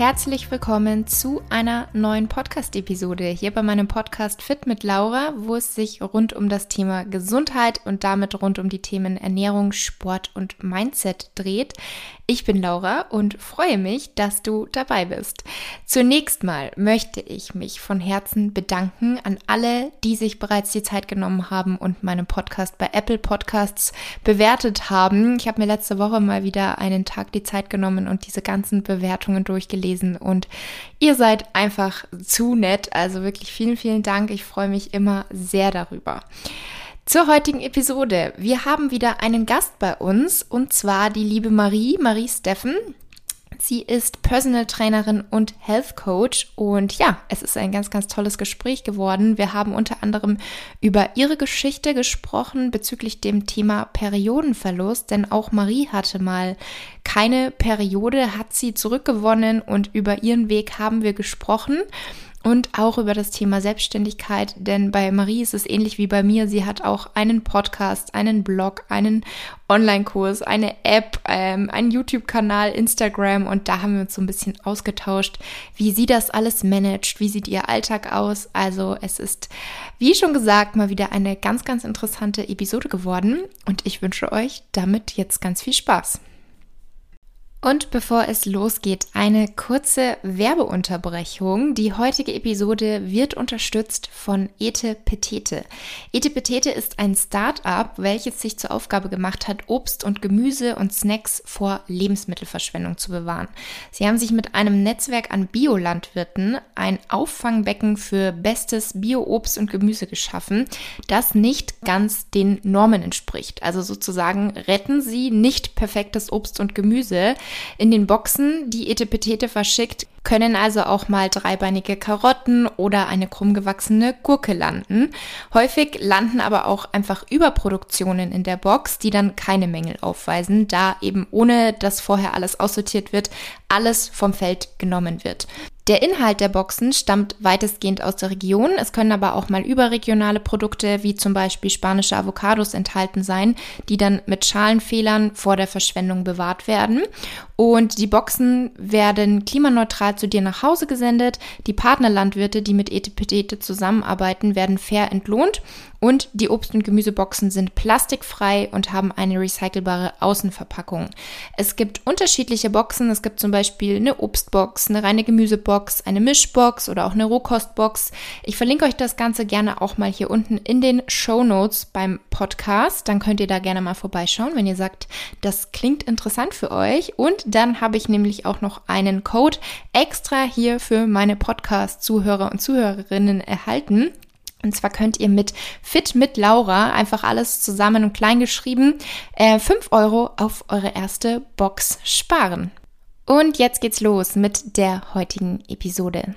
herzlich willkommen zu einer neuen Podcast-Episode hier bei meinem Podcast Fit mit Laura, wo es sich rund um das Thema Gesundheit und damit rund um die Themen Ernährung, Sport und Mindset dreht. Ich bin Laura und freue mich, dass du dabei bist. Zunächst mal möchte ich mich von Herzen bedanken an alle, die sich bereits die Zeit genommen haben und meinen Podcast bei Apple Podcasts bewertet haben. Ich habe mir letzte Woche mal wieder einen Tag die Zeit genommen und diese ganzen Bewertungen durchgelesen und ihr seid einfach zu nett. Also wirklich vielen, vielen Dank. Ich freue mich immer sehr darüber. Zur heutigen Episode. Wir haben wieder einen Gast bei uns und zwar die liebe Marie, Marie Steffen. Sie ist Personal Trainerin und Health Coach. Und ja, es ist ein ganz, ganz tolles Gespräch geworden. Wir haben unter anderem über ihre Geschichte gesprochen bezüglich dem Thema Periodenverlust, denn auch Marie hatte mal keine Periode, hat sie zurückgewonnen und über ihren Weg haben wir gesprochen und auch über das Thema Selbstständigkeit, denn bei Marie ist es ähnlich wie bei mir. Sie hat auch einen Podcast, einen Blog, einen Online-Kurs, eine App, ähm, einen YouTube-Kanal, Instagram und da haben wir uns so ein bisschen ausgetauscht, wie sie das alles managt, wie sieht ihr Alltag aus. Also es ist, wie schon gesagt, mal wieder eine ganz, ganz interessante Episode geworden und ich wünsche euch damit jetzt ganz viel Spaß. Und bevor es losgeht, eine kurze Werbeunterbrechung. Die heutige Episode wird unterstützt von Ete Petete. Ete Petete ist ein Start-up, welches sich zur Aufgabe gemacht hat, Obst und Gemüse und Snacks vor Lebensmittelverschwendung zu bewahren. Sie haben sich mit einem Netzwerk an Biolandwirten ein Auffangbecken für bestes Bio-Obst und Gemüse geschaffen, das nicht ganz den Normen entspricht. Also sozusagen retten sie nicht perfektes Obst und Gemüse, in den Boxen, die Etepetete verschickt, können also auch mal dreibeinige Karotten oder eine krumm gewachsene Gurke landen. Häufig landen aber auch einfach Überproduktionen in der Box, die dann keine Mängel aufweisen, da eben ohne dass vorher alles aussortiert wird, alles vom Feld genommen wird. Der Inhalt der Boxen stammt weitestgehend aus der Region. Es können aber auch mal überregionale Produkte wie zum Beispiel spanische Avocados enthalten sein, die dann mit Schalenfehlern vor der Verschwendung bewahrt werden. Und die Boxen werden klimaneutral zu dir nach Hause gesendet. Die Partnerlandwirte, die mit Etepetete zusammenarbeiten, werden fair entlohnt und die Obst- und Gemüseboxen sind plastikfrei und haben eine recycelbare Außenverpackung. Es gibt unterschiedliche Boxen. Es gibt zum Beispiel eine Obstbox, eine reine Gemüsebox, eine Mischbox oder auch eine Rohkostbox. Ich verlinke euch das Ganze gerne auch mal hier unten in den Show Notes beim Podcast. Dann könnt ihr da gerne mal vorbeischauen, wenn ihr sagt, das klingt interessant für euch. Und dann habe ich nämlich auch noch einen Code extra hier für meine Podcast-Zuhörer und Zuhörerinnen erhalten. Und zwar könnt ihr mit Fit mit Laura einfach alles zusammen und klein geschrieben äh, 5 Euro auf eure erste Box sparen. Und jetzt geht's los mit der heutigen Episode.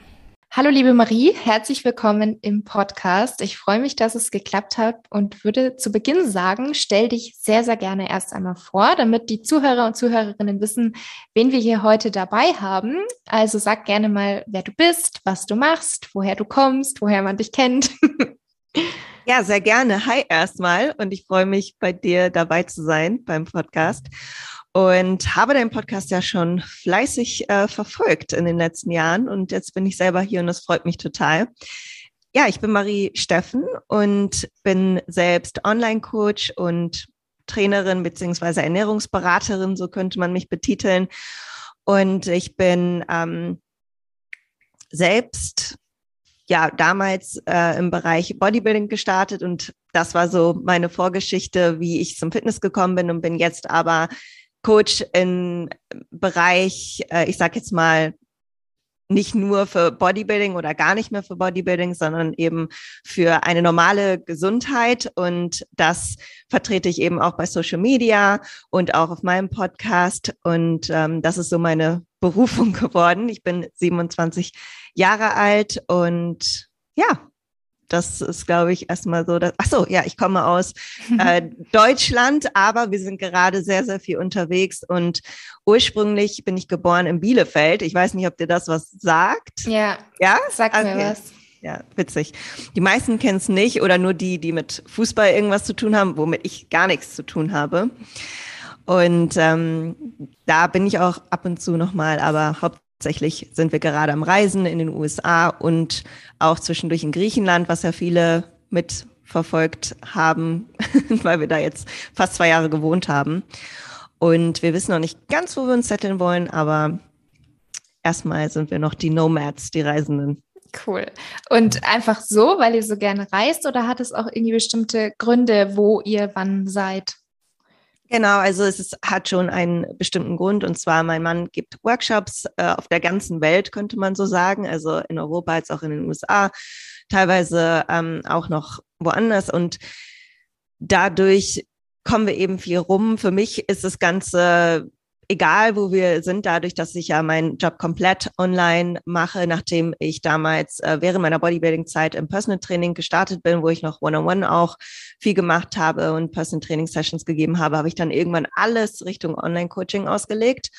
Hallo liebe Marie, herzlich willkommen im Podcast. Ich freue mich, dass es geklappt hat und würde zu Beginn sagen, stell dich sehr, sehr gerne erst einmal vor, damit die Zuhörer und Zuhörerinnen wissen, wen wir hier heute dabei haben. Also sag gerne mal, wer du bist, was du machst, woher du kommst, woher man dich kennt. Ja, sehr gerne. Hi erstmal und ich freue mich, bei dir dabei zu sein beim Podcast und habe deinen Podcast ja schon fleißig äh, verfolgt in den letzten Jahren und jetzt bin ich selber hier und das freut mich total. Ja, ich bin Marie Steffen und bin selbst Online-Coach und Trainerin beziehungsweise Ernährungsberaterin, so könnte man mich betiteln. Und ich bin ähm, selbst ja damals äh, im Bereich Bodybuilding gestartet und das war so meine Vorgeschichte, wie ich zum Fitness gekommen bin und bin jetzt aber Coach im Bereich, äh, ich sag jetzt mal, nicht nur für Bodybuilding oder gar nicht mehr für Bodybuilding, sondern eben für eine normale Gesundheit. Und das vertrete ich eben auch bei Social Media und auch auf meinem Podcast. Und ähm, das ist so meine Berufung geworden. Ich bin 27 Jahre alt und ja, das ist, glaube ich, erstmal so. Dass, ach so, ja, ich komme aus äh, Deutschland, aber wir sind gerade sehr, sehr viel unterwegs und ursprünglich bin ich geboren in Bielefeld. Ich weiß nicht, ob dir das was sagt. Ja. Ja? Sag okay. mir was. Ja, witzig. Die meisten kennen es nicht oder nur die, die mit Fußball irgendwas zu tun haben, womit ich gar nichts zu tun habe. Und ähm, da bin ich auch ab und zu nochmal, aber hauptsächlich hauptsächlich sind wir gerade am Reisen in den USA und auch zwischendurch in Griechenland, was ja viele mitverfolgt haben, weil wir da jetzt fast zwei Jahre gewohnt haben. Und wir wissen noch nicht ganz, wo wir uns setteln wollen, aber erstmal sind wir noch die Nomads, die Reisenden. Cool. Und einfach so, weil ihr so gerne reist oder hat es auch irgendwie bestimmte Gründe, wo ihr wann seid? Genau, also es ist, hat schon einen bestimmten Grund. Und zwar mein Mann gibt Workshops äh, auf der ganzen Welt, könnte man so sagen, also in Europa als auch in den USA, teilweise ähm, auch noch woanders. Und dadurch kommen wir eben viel rum. Für mich ist das Ganze egal wo wir sind, dadurch, dass ich ja meinen Job komplett online mache, nachdem ich damals äh, während meiner Bodybuilding-Zeit im Personal Training gestartet bin, wo ich noch One-on-One -on -One auch viel gemacht habe und Personal Training Sessions gegeben habe, habe ich dann irgendwann alles Richtung Online-Coaching ausgelegt.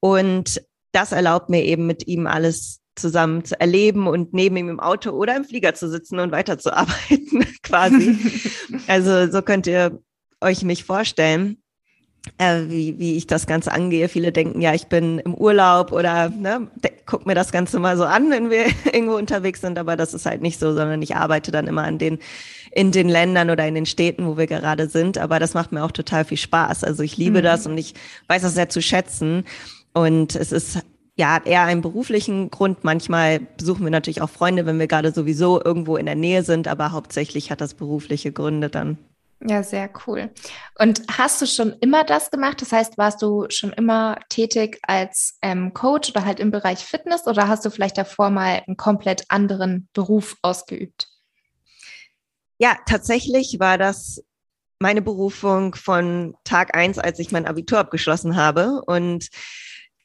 Und das erlaubt mir eben mit ihm alles zusammen zu erleben und neben ihm im Auto oder im Flieger zu sitzen und weiterzuarbeiten, quasi. also so könnt ihr euch mich vorstellen äh, wie, wie ich das Ganze angehe. Viele denken, ja, ich bin im Urlaub oder ne, guck mir das Ganze mal so an, wenn wir irgendwo unterwegs sind, aber das ist halt nicht so, sondern ich arbeite dann immer an den in den Ländern oder in den Städten, wo wir gerade sind. Aber das macht mir auch total viel Spaß. Also ich liebe mhm. das und ich weiß das sehr zu schätzen. Und es ist ja, eher einen beruflichen Grund. Manchmal besuchen wir natürlich auch Freunde, wenn wir gerade sowieso irgendwo in der Nähe sind, aber hauptsächlich hat das berufliche Gründe dann. Ja, sehr cool. Und hast du schon immer das gemacht? Das heißt, warst du schon immer tätig als ähm, Coach oder halt im Bereich Fitness oder hast du vielleicht davor mal einen komplett anderen Beruf ausgeübt? Ja, tatsächlich war das meine Berufung von Tag eins, als ich mein Abitur abgeschlossen habe. Und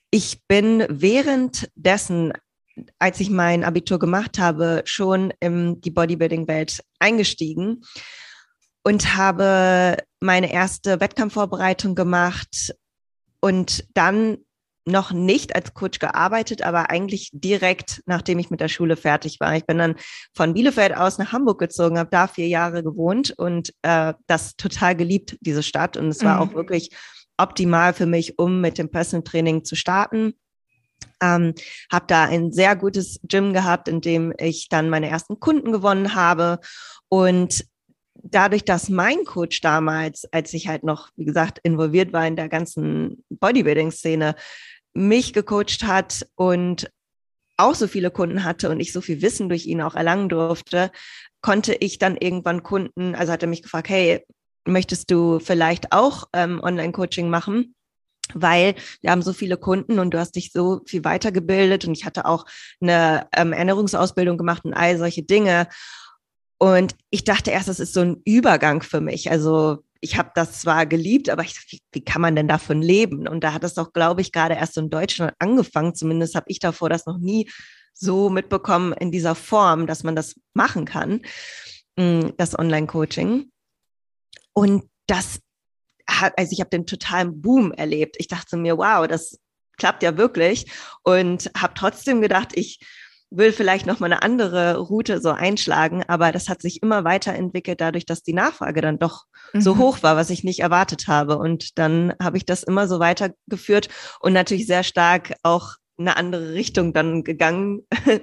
ich bin währenddessen als ich mein Abitur gemacht habe, schon in die Bodybuilding-Welt eingestiegen und habe meine erste Wettkampfvorbereitung gemacht und dann noch nicht als Coach gearbeitet, aber eigentlich direkt, nachdem ich mit der Schule fertig war. Ich bin dann von Bielefeld aus nach Hamburg gezogen, habe da vier Jahre gewohnt und äh, das total geliebt, diese Stadt. Und es war mhm. auch wirklich optimal für mich, um mit dem Personal Training zu starten. Ähm, habe da ein sehr gutes Gym gehabt, in dem ich dann meine ersten Kunden gewonnen habe und dadurch, dass mein Coach damals, als ich halt noch, wie gesagt, involviert war in der ganzen Bodybuilding-Szene, mich gecoacht hat und auch so viele Kunden hatte und ich so viel Wissen durch ihn auch erlangen durfte, konnte ich dann irgendwann Kunden, also hat er mich gefragt, hey, möchtest du vielleicht auch ähm, Online-Coaching machen? Weil wir haben so viele Kunden und du hast dich so viel weitergebildet und ich hatte auch eine ähm, Ernährungsausbildung gemacht und all solche Dinge. Und ich dachte erst, das ist so ein Übergang für mich. Also ich habe das zwar geliebt, aber ich, wie, wie, kann man denn davon leben? Und da hat es doch, glaube ich, gerade erst so in Deutschland angefangen. Zumindest habe ich davor das noch nie so mitbekommen in dieser Form, dass man das machen kann, mm, das Online-Coaching. Und das hat, also ich habe den totalen Boom erlebt. Ich dachte mir, wow, das klappt ja wirklich. Und habe trotzdem gedacht, ich will vielleicht noch mal eine andere Route so einschlagen, aber das hat sich immer weiterentwickelt dadurch, dass die Nachfrage dann doch mhm. so hoch war, was ich nicht erwartet habe. Und dann habe ich das immer so weitergeführt und natürlich sehr stark auch eine andere Richtung dann gegangen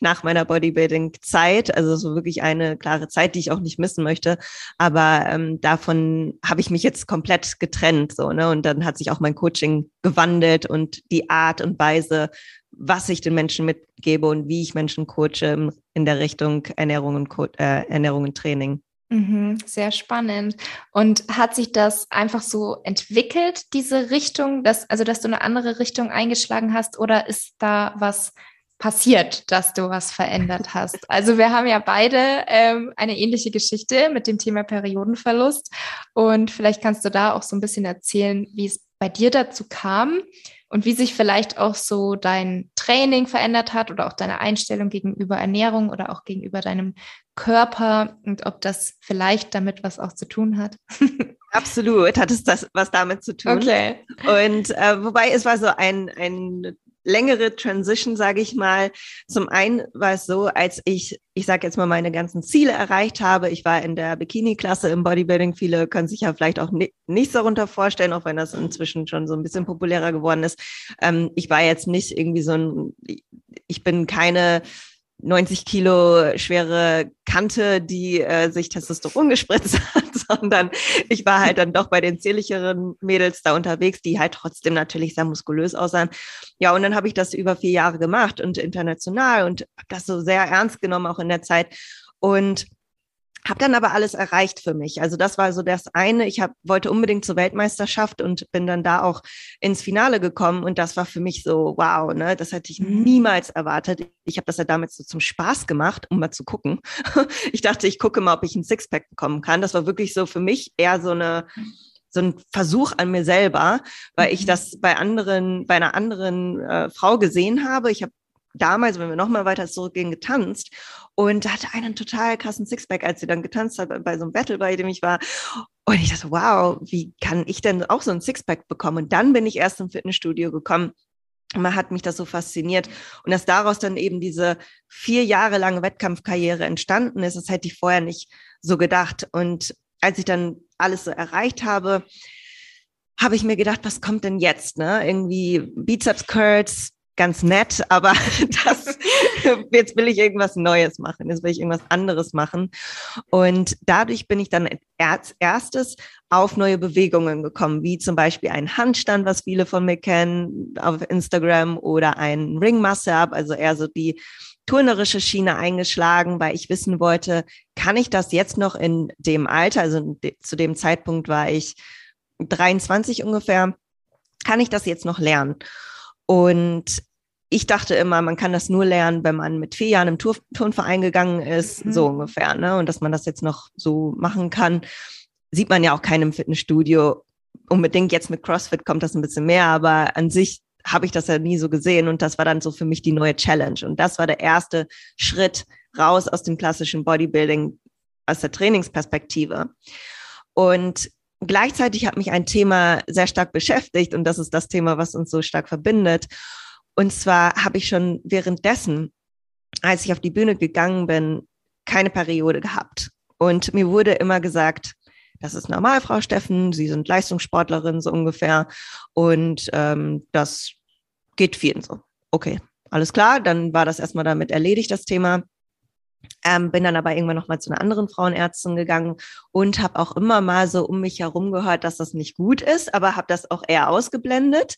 nach meiner Bodybuilding-Zeit. Also so wirklich eine klare Zeit, die ich auch nicht missen möchte. Aber ähm, davon habe ich mich jetzt komplett getrennt. So, ne? Und dann hat sich auch mein Coaching gewandelt und die Art und Weise, was ich den Menschen mitgebe und wie ich Menschen coache in der Richtung Ernährung und, Co äh, Ernährung und Training. Mhm, sehr spannend. Und hat sich das einfach so entwickelt, diese Richtung, dass, also dass du eine andere Richtung eingeschlagen hast, oder ist da was passiert, dass du was verändert hast? Also wir haben ja beide ähm, eine ähnliche Geschichte mit dem Thema Periodenverlust. Und vielleicht kannst du da auch so ein bisschen erzählen, wie es bei dir dazu kam und wie sich vielleicht auch so dein Training verändert hat oder auch deine Einstellung gegenüber Ernährung oder auch gegenüber deinem Körper und ob das vielleicht damit was auch zu tun hat. Absolut hat es das was damit zu tun. Okay. Und äh, wobei es war so ein, ein längere Transition, sage ich mal. Zum einen war es so, als ich, ich sage jetzt mal, meine ganzen Ziele erreicht habe. Ich war in der Bikini-Klasse im Bodybuilding. Viele können sich ja vielleicht auch nicht, nichts darunter vorstellen, auch wenn das inzwischen schon so ein bisschen populärer geworden ist. Ähm, ich war jetzt nicht irgendwie so ein, ich bin keine 90 Kilo schwere Kante, die äh, sich Testosteron gespritzt hat, sondern ich war halt dann doch bei den zierlicheren Mädels da unterwegs, die halt trotzdem natürlich sehr muskulös aussahen. Ja, und dann habe ich das über vier Jahre gemacht und international und habe das so sehr ernst genommen, auch in der Zeit. Und habe dann aber alles erreicht für mich. Also das war so das eine. Ich hab, wollte unbedingt zur Weltmeisterschaft und bin dann da auch ins Finale gekommen. Und das war für mich so, wow, ne, das hätte ich mhm. niemals erwartet. Ich habe das ja damals so zum Spaß gemacht, um mal zu gucken. Ich dachte, ich gucke mal, ob ich ein Sixpack bekommen kann. Das war wirklich so für mich eher so eine so ein Versuch an mir selber, weil ich mhm. das bei anderen, bei einer anderen äh, Frau gesehen habe. Ich habe damals, wenn wir noch mal weiter zurückgehen, getanzt und hatte einen total krassen Sixpack, als sie dann getanzt hat bei so einem Battle, bei dem ich war. Und ich dachte, wow, wie kann ich denn auch so ein Sixpack bekommen? Und dann bin ich erst im Fitnessstudio gekommen. Man hat mich das so fasziniert. Und dass daraus dann eben diese vier Jahre lange Wettkampfkarriere entstanden ist, das hätte ich vorher nicht so gedacht. Und als ich dann alles so erreicht habe, habe ich mir gedacht, was kommt denn jetzt? Ne? Irgendwie Bizeps Curls, ganz nett, aber das, jetzt will ich irgendwas Neues machen, jetzt will ich irgendwas anderes machen. Und dadurch bin ich dann als erstes auf neue Bewegungen gekommen, wie zum Beispiel ein Handstand, was viele von mir kennen auf Instagram oder ein Ring Muscle-Up, also eher so die turnerische Schiene eingeschlagen, weil ich wissen wollte, kann ich das jetzt noch in dem Alter, also zu dem Zeitpunkt war ich 23 ungefähr, kann ich das jetzt noch lernen? Und ich dachte immer, man kann das nur lernen, wenn man mit vier Jahren im Tur Turnverein gegangen ist, mhm. so ungefähr. Ne? Und dass man das jetzt noch so machen kann, sieht man ja auch keinem Fitnessstudio. Unbedingt jetzt mit CrossFit kommt das ein bisschen mehr, aber an sich habe ich das ja nie so gesehen. Und das war dann so für mich die neue Challenge. Und das war der erste Schritt raus aus dem klassischen Bodybuilding, aus der Trainingsperspektive. Und gleichzeitig hat mich ein Thema sehr stark beschäftigt und das ist das Thema, was uns so stark verbindet. Und zwar habe ich schon währenddessen, als ich auf die Bühne gegangen bin, keine Periode gehabt. Und mir wurde immer gesagt, das ist normal, Frau Steffen, Sie sind Leistungssportlerin so ungefähr. Und ähm, das geht vielen so. Okay, alles klar, dann war das erstmal damit erledigt, das Thema. Ähm, bin dann aber irgendwann nochmal zu einer anderen Frauenärztin gegangen und habe auch immer mal so um mich herum gehört, dass das nicht gut ist, aber habe das auch eher ausgeblendet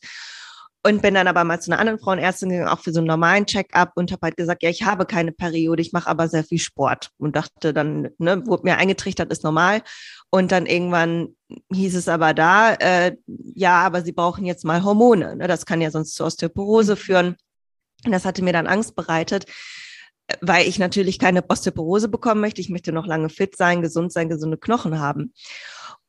und bin dann aber mal zu einer anderen Frauenärztin gegangen, auch für so einen normalen Check-up und habe halt gesagt, ja, ich habe keine Periode, ich mache aber sehr viel Sport. Und dachte dann, ne, wurde mir eingetrichtert, ist normal. Und dann irgendwann hieß es aber da, äh, ja, aber sie brauchen jetzt mal Hormone. Ne? Das kann ja sonst zu Osteoporose führen. Und das hatte mir dann Angst bereitet, weil ich natürlich keine Osteoporose bekommen möchte. Ich möchte noch lange fit sein, gesund sein, gesunde Knochen haben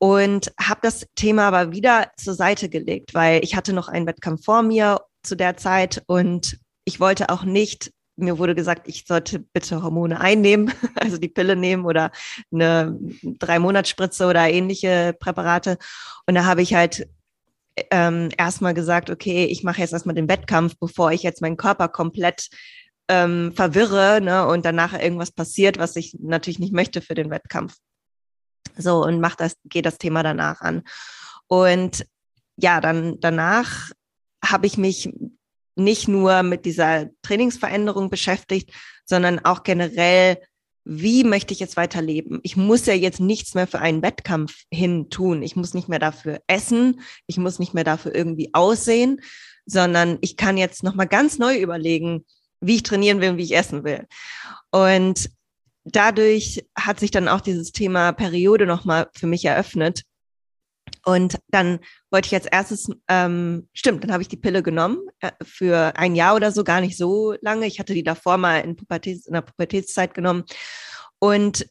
und habe das Thema aber wieder zur Seite gelegt, weil ich hatte noch einen Wettkampf vor mir zu der Zeit und ich wollte auch nicht mir wurde gesagt, ich sollte bitte Hormone einnehmen, also die Pille nehmen oder eine drei Monatsspritze oder ähnliche Präparate. Und da habe ich halt ähm, erstmal gesagt, okay, ich mache jetzt erstmal den Wettkampf, bevor ich jetzt meinen Körper komplett ähm, verwirre ne, und danach irgendwas passiert, was ich natürlich nicht möchte für den Wettkampf. So, und macht das, geht das Thema danach an. Und ja, dann danach habe ich mich nicht nur mit dieser Trainingsveränderung beschäftigt, sondern auch generell, wie möchte ich jetzt weiterleben? Ich muss ja jetzt nichts mehr für einen Wettkampf hin tun. Ich muss nicht mehr dafür essen. Ich muss nicht mehr dafür irgendwie aussehen, sondern ich kann jetzt nochmal ganz neu überlegen, wie ich trainieren will und wie ich essen will. Und dadurch hat sich dann auch dieses Thema Periode nochmal für mich eröffnet. Und dann wollte ich als erstes, ähm, stimmt, dann habe ich die Pille genommen äh, für ein Jahr oder so, gar nicht so lange. Ich hatte die davor mal in, Pubertäts, in der Pubertätszeit genommen und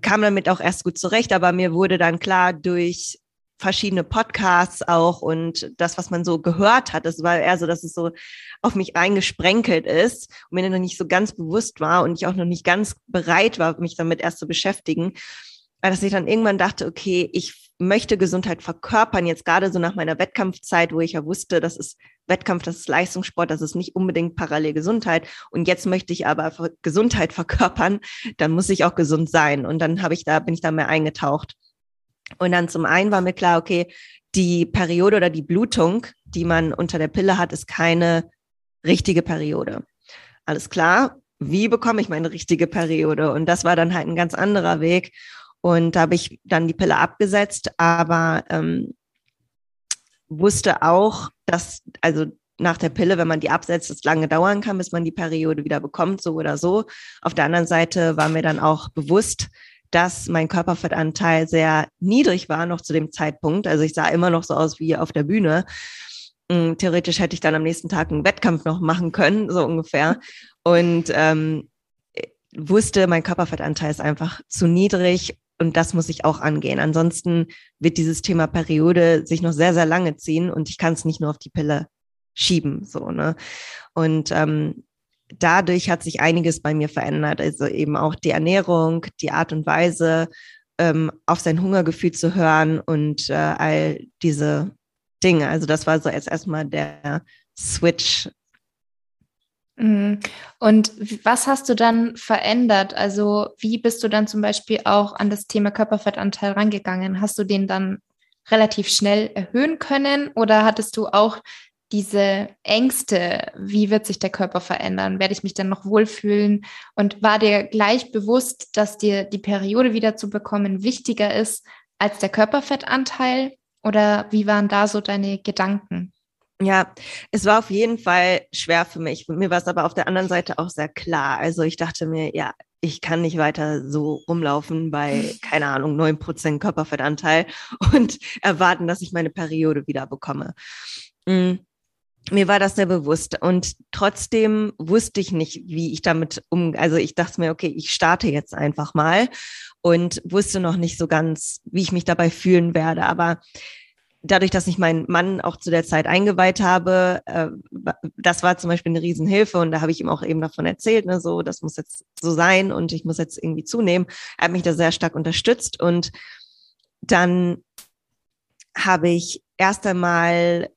kam damit auch erst gut zurecht. Aber mir wurde dann klar durch verschiedene Podcasts auch und das, was man so gehört hat, das war eher so, dass es so auf mich eingesprenkelt ist und mir noch nicht so ganz bewusst war und ich auch noch nicht ganz bereit war, mich damit erst zu beschäftigen, dass ich dann irgendwann dachte, okay, ich möchte Gesundheit verkörpern, jetzt gerade so nach meiner Wettkampfzeit, wo ich ja wusste, das ist Wettkampf, das ist Leistungssport, das ist nicht unbedingt parallel Gesundheit. Und jetzt möchte ich aber Gesundheit verkörpern, dann muss ich auch gesund sein. Und dann habe ich da, bin ich da mehr eingetaucht. Und dann zum einen war mir klar, okay, die Periode oder die Blutung, die man unter der Pille hat, ist keine richtige Periode. Alles klar. Wie bekomme ich meine richtige Periode? Und das war dann halt ein ganz anderer Weg. Und da habe ich dann die Pille abgesetzt, aber ähm, wusste auch, dass, also nach der Pille, wenn man die absetzt, es lange dauern kann, bis man die Periode wieder bekommt, so oder so. Auf der anderen Seite war mir dann auch bewusst, dass mein Körperfettanteil sehr niedrig war noch zu dem Zeitpunkt. Also ich sah immer noch so aus wie auf der Bühne. Hm, theoretisch hätte ich dann am nächsten Tag einen Wettkampf noch machen können, so ungefähr. Und ähm, wusste, mein Körperfettanteil ist einfach zu niedrig und das muss ich auch angehen. Ansonsten wird dieses Thema Periode sich noch sehr, sehr lange ziehen und ich kann es nicht nur auf die Pille schieben. So, ne? Und ähm, dadurch hat sich einiges bei mir verändert. Also eben auch die Ernährung, die Art und Weise, ähm, auf sein Hungergefühl zu hören und äh, all diese Dinge. Also das war so jetzt erstmal der Switch Mhm. Und was hast du dann verändert? Also wie bist du dann zum Beispiel auch an das Thema Körperfettanteil rangegangen? Hast du den dann relativ schnell erhöhen können oder hattest du auch diese Ängste, wie wird sich der Körper verändern? Werde ich mich dann noch wohlfühlen? Und war dir gleich bewusst, dass dir die Periode wieder zu bekommen wichtiger ist als der Körperfettanteil? Oder wie waren da so deine Gedanken? Ja, es war auf jeden Fall schwer für mich. Mir war es aber auf der anderen Seite auch sehr klar. Also ich dachte mir, ja, ich kann nicht weiter so rumlaufen bei, keine Ahnung, neun Prozent Körperfettanteil und erwarten, dass ich meine Periode wieder bekomme. Mhm. Mir war das sehr bewusst und trotzdem wusste ich nicht, wie ich damit um, also ich dachte mir, okay, ich starte jetzt einfach mal und wusste noch nicht so ganz, wie ich mich dabei fühlen werde. Aber dadurch, dass ich meinen Mann auch zu der Zeit eingeweiht habe, äh, das war zum Beispiel eine Riesenhilfe und da habe ich ihm auch eben davon erzählt, ne, so, das muss jetzt so sein und ich muss jetzt irgendwie zunehmen. Er hat mich da sehr stark unterstützt und dann habe ich erst einmal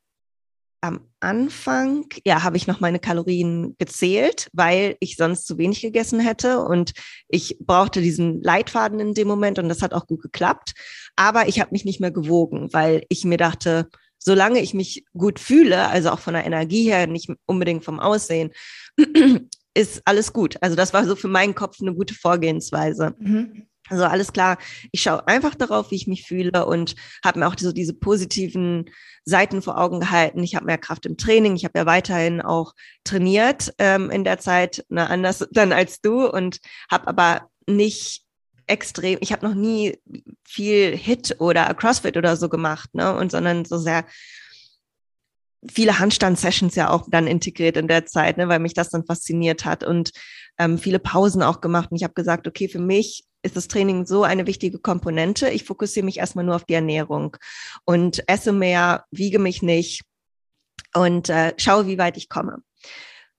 am Anfang, ja, habe ich noch meine Kalorien gezählt, weil ich sonst zu wenig gegessen hätte und ich brauchte diesen Leitfaden in dem Moment und das hat auch gut geklappt. Aber ich habe mich nicht mehr gewogen, weil ich mir dachte, solange ich mich gut fühle, also auch von der Energie her, nicht unbedingt vom Aussehen, ist alles gut. Also das war so für meinen Kopf eine gute Vorgehensweise. Mhm. Also alles klar, ich schaue einfach darauf, wie ich mich fühle und habe mir auch so diese positiven Seiten vor Augen gehalten. Ich habe mehr Kraft im Training, ich habe ja weiterhin auch trainiert ähm, in der Zeit, ne, anders dann als du und habe aber nicht extrem, ich habe noch nie viel Hit oder CrossFit oder so gemacht, ne? Und sondern so sehr viele Handstand-Sessions ja auch dann integriert in der Zeit, ne, weil mich das dann fasziniert hat und ähm, viele Pausen auch gemacht. Und ich habe gesagt, okay, für mich ist das Training so eine wichtige Komponente. Ich fokussiere mich erstmal nur auf die Ernährung und esse mehr, wiege mich nicht und äh, schaue, wie weit ich komme.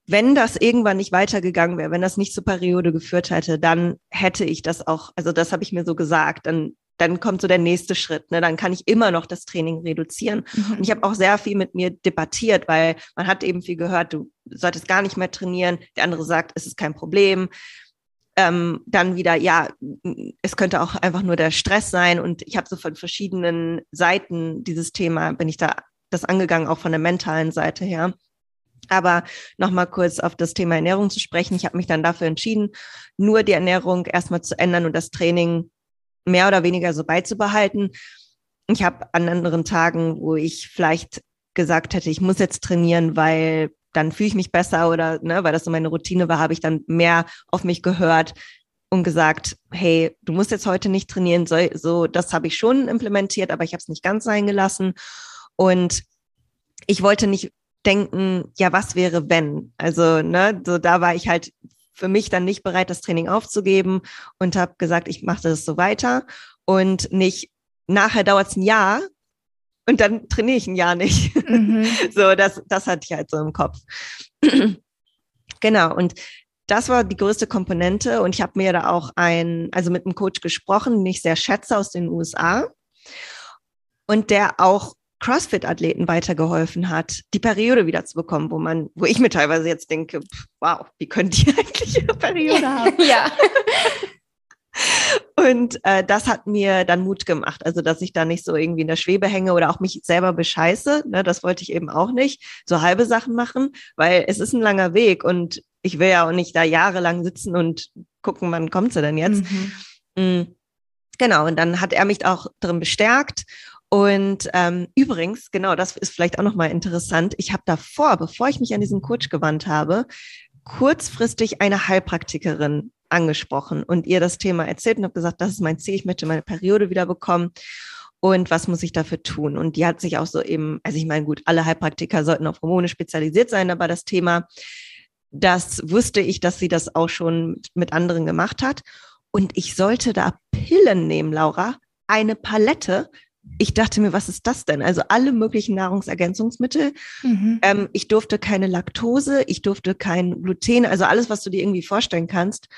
Wenn das irgendwann nicht weitergegangen wäre, wenn das nicht zur Periode geführt hätte, dann hätte ich das auch, also das habe ich mir so gesagt, dann dann kommt so der nächste Schritt. Ne? Dann kann ich immer noch das Training reduzieren. Mhm. Und ich habe auch sehr viel mit mir debattiert, weil man hat eben viel gehört, du solltest gar nicht mehr trainieren. Der andere sagt, es ist kein Problem. Ähm, dann wieder, ja, es könnte auch einfach nur der Stress sein. Und ich habe so von verschiedenen Seiten dieses Thema, bin ich da das angegangen, auch von der mentalen Seite her. Aber nochmal kurz auf das Thema Ernährung zu sprechen. Ich habe mich dann dafür entschieden, nur die Ernährung erstmal zu ändern und das Training mehr oder weniger so beizubehalten. Ich habe an anderen Tagen, wo ich vielleicht gesagt hätte, ich muss jetzt trainieren, weil dann fühle ich mich besser oder ne, weil das so meine Routine war, habe ich dann mehr auf mich gehört und gesagt, hey, du musst jetzt heute nicht trainieren. So, so das habe ich schon implementiert, aber ich habe es nicht ganz sein gelassen. Und ich wollte nicht denken, ja, was wäre, wenn? Also, ne, so da war ich halt für mich dann nicht bereit, das Training aufzugeben und habe gesagt, ich mache das so weiter und nicht, nachher dauert es ein Jahr und dann trainiere ich ein Jahr nicht. Mhm. So, das, das hatte ich halt so im Kopf. genau, und das war die größte Komponente und ich habe mir da auch ein, also mit einem Coach gesprochen, den ich sehr schätze aus den USA. und der auch CrossFit-Athleten weitergeholfen hat, die Periode wieder zu bekommen, wo man, wo ich mir teilweise jetzt denke, wow, wie könnt ihr eigentlich ihre Periode haben? ja. Und äh, das hat mir dann Mut gemacht, also dass ich da nicht so irgendwie in der Schwebe hänge oder auch mich selber bescheiße. Ne, das wollte ich eben auch nicht, so halbe Sachen machen, weil es ist ein langer Weg und ich will ja auch nicht da jahrelang sitzen und gucken, wann kommt sie denn jetzt. Mhm. Mhm. Genau, und dann hat er mich auch darin bestärkt. Und ähm, übrigens, genau, das ist vielleicht auch nochmal interessant. Ich habe davor, bevor ich mich an diesen Coach gewandt habe, kurzfristig eine Heilpraktikerin angesprochen und ihr das Thema erzählt und habe gesagt, das ist mein Ziel, ich möchte meine Periode wieder bekommen und was muss ich dafür tun? Und die hat sich auch so eben, also ich meine, gut, alle Heilpraktiker sollten auf Hormone spezialisiert sein, aber das Thema, das wusste ich, dass sie das auch schon mit anderen gemacht hat. Und ich sollte da Pillen nehmen, Laura, eine Palette. Ich dachte mir, was ist das denn? Also alle möglichen Nahrungsergänzungsmittel. Mhm. Ähm, ich durfte keine Laktose, ich durfte kein Gluten, also alles, was du dir irgendwie vorstellen kannst.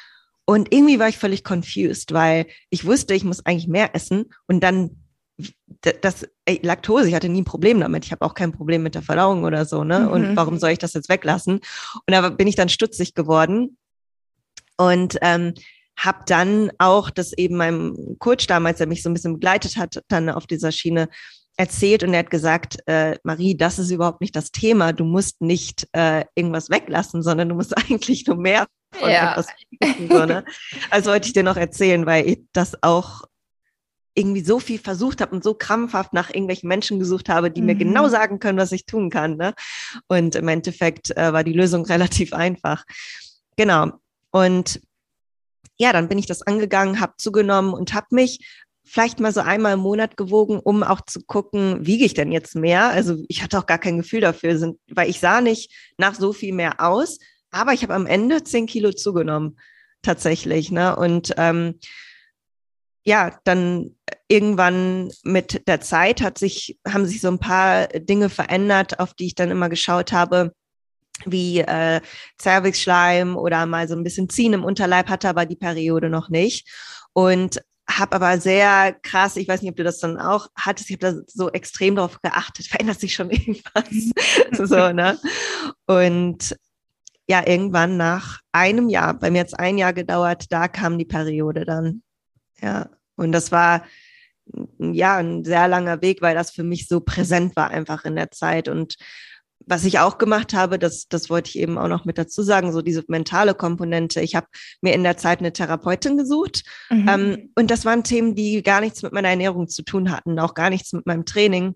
Und irgendwie war ich völlig confused, weil ich wusste, ich muss eigentlich mehr essen und dann das ey, Laktose, ich hatte nie ein Problem damit. Ich habe auch kein Problem mit der Verdauung oder so, ne? Mhm. Und warum soll ich das jetzt weglassen? Und da bin ich dann stutzig geworden und ähm, habe dann auch das eben meinem Coach damals, der mich so ein bisschen begleitet hat, dann auf dieser Schiene erzählt und er hat gesagt, äh, Marie, das ist überhaupt nicht das Thema. Du musst nicht äh, irgendwas weglassen, sondern du musst eigentlich nur mehr von ja. etwas finden, so, ne? Also wollte ich dir noch erzählen, weil ich das auch irgendwie so viel versucht habe und so krampfhaft nach irgendwelchen Menschen gesucht habe, die mhm. mir genau sagen können, was ich tun kann. Ne? Und im Endeffekt äh, war die Lösung relativ einfach. Genau. Und ja, dann bin ich das angegangen, habe zugenommen und habe mich vielleicht mal so einmal im Monat gewogen, um auch zu gucken, wiege ich denn jetzt mehr? Also ich hatte auch gar kein Gefühl dafür, weil ich sah nicht nach so viel mehr aus, aber ich habe am Ende zehn Kilo zugenommen, tatsächlich. Ne? Und ähm, ja, dann irgendwann mit der Zeit hat sich, haben sich so ein paar Dinge verändert, auf die ich dann immer geschaut habe, wie äh, Cervixschleim oder mal so ein bisschen Ziehen im Unterleib hatte, aber die Periode noch nicht. Und habe aber sehr krass, ich weiß nicht, ob du das dann auch hattest, ich habe da so extrem darauf geachtet, verändert sich schon irgendwas. so, ne? Und ja, irgendwann nach einem Jahr, bei mir jetzt ein Jahr gedauert, da kam die Periode dann. Ja, und das war ja ein sehr langer Weg, weil das für mich so präsent war einfach in der Zeit und was ich auch gemacht habe, das, das wollte ich eben auch noch mit dazu sagen, so diese mentale Komponente. Ich habe mir in der Zeit eine Therapeutin gesucht. Mhm. Ähm, und das waren Themen, die gar nichts mit meiner Ernährung zu tun hatten, auch gar nichts mit meinem Training.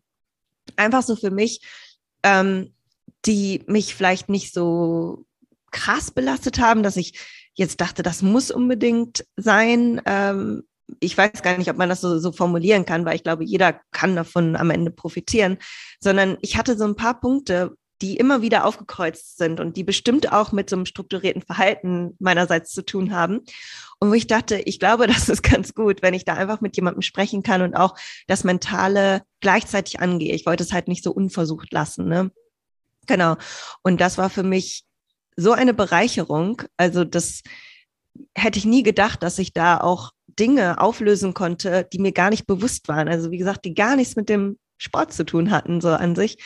Einfach so für mich, ähm, die mich vielleicht nicht so krass belastet haben, dass ich jetzt dachte, das muss unbedingt sein. Ähm, ich weiß gar nicht, ob man das so, so formulieren kann, weil ich glaube, jeder kann davon am Ende profitieren, sondern ich hatte so ein paar Punkte, die immer wieder aufgekreuzt sind und die bestimmt auch mit so einem strukturierten Verhalten meinerseits zu tun haben. Und wo ich dachte, ich glaube, das ist ganz gut, wenn ich da einfach mit jemandem sprechen kann und auch das Mentale gleichzeitig angehe. Ich wollte es halt nicht so unversucht lassen. Ne? Genau. Und das war für mich so eine Bereicherung. Also das hätte ich nie gedacht, dass ich da auch Dinge auflösen konnte, die mir gar nicht bewusst waren. Also wie gesagt, die gar nichts mit dem Sport zu tun hatten, so an sich.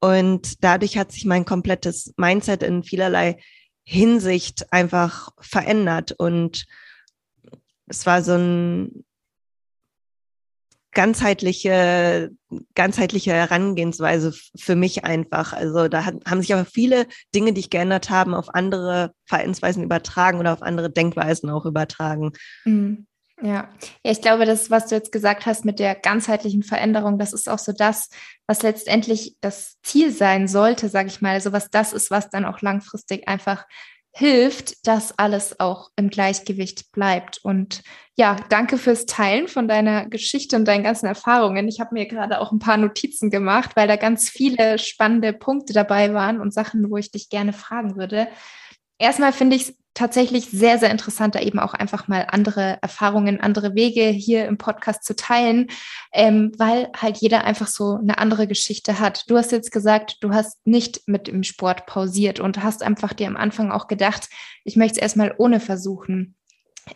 Und dadurch hat sich mein komplettes Mindset in vielerlei Hinsicht einfach verändert. Und es war so ein ganzheitliche, ganzheitliche Herangehensweise für mich einfach. Also da haben sich aber viele Dinge, die ich geändert habe, auf andere Verhaltensweisen übertragen oder auf andere Denkweisen auch übertragen. Mhm. Ja. ja, ich glaube, das, was du jetzt gesagt hast mit der ganzheitlichen Veränderung, das ist auch so das, was letztendlich das Ziel sein sollte, sage ich mal. Also was das ist, was dann auch langfristig einfach hilft, dass alles auch im Gleichgewicht bleibt. Und ja, danke fürs Teilen von deiner Geschichte und deinen ganzen Erfahrungen. Ich habe mir gerade auch ein paar Notizen gemacht, weil da ganz viele spannende Punkte dabei waren und Sachen, wo ich dich gerne fragen würde. Erstmal finde ich es tatsächlich sehr, sehr interessant, da eben auch einfach mal andere Erfahrungen, andere Wege hier im Podcast zu teilen, ähm, weil halt jeder einfach so eine andere Geschichte hat. Du hast jetzt gesagt, du hast nicht mit dem Sport pausiert und hast einfach dir am Anfang auch gedacht, ich möchte es erstmal ohne versuchen.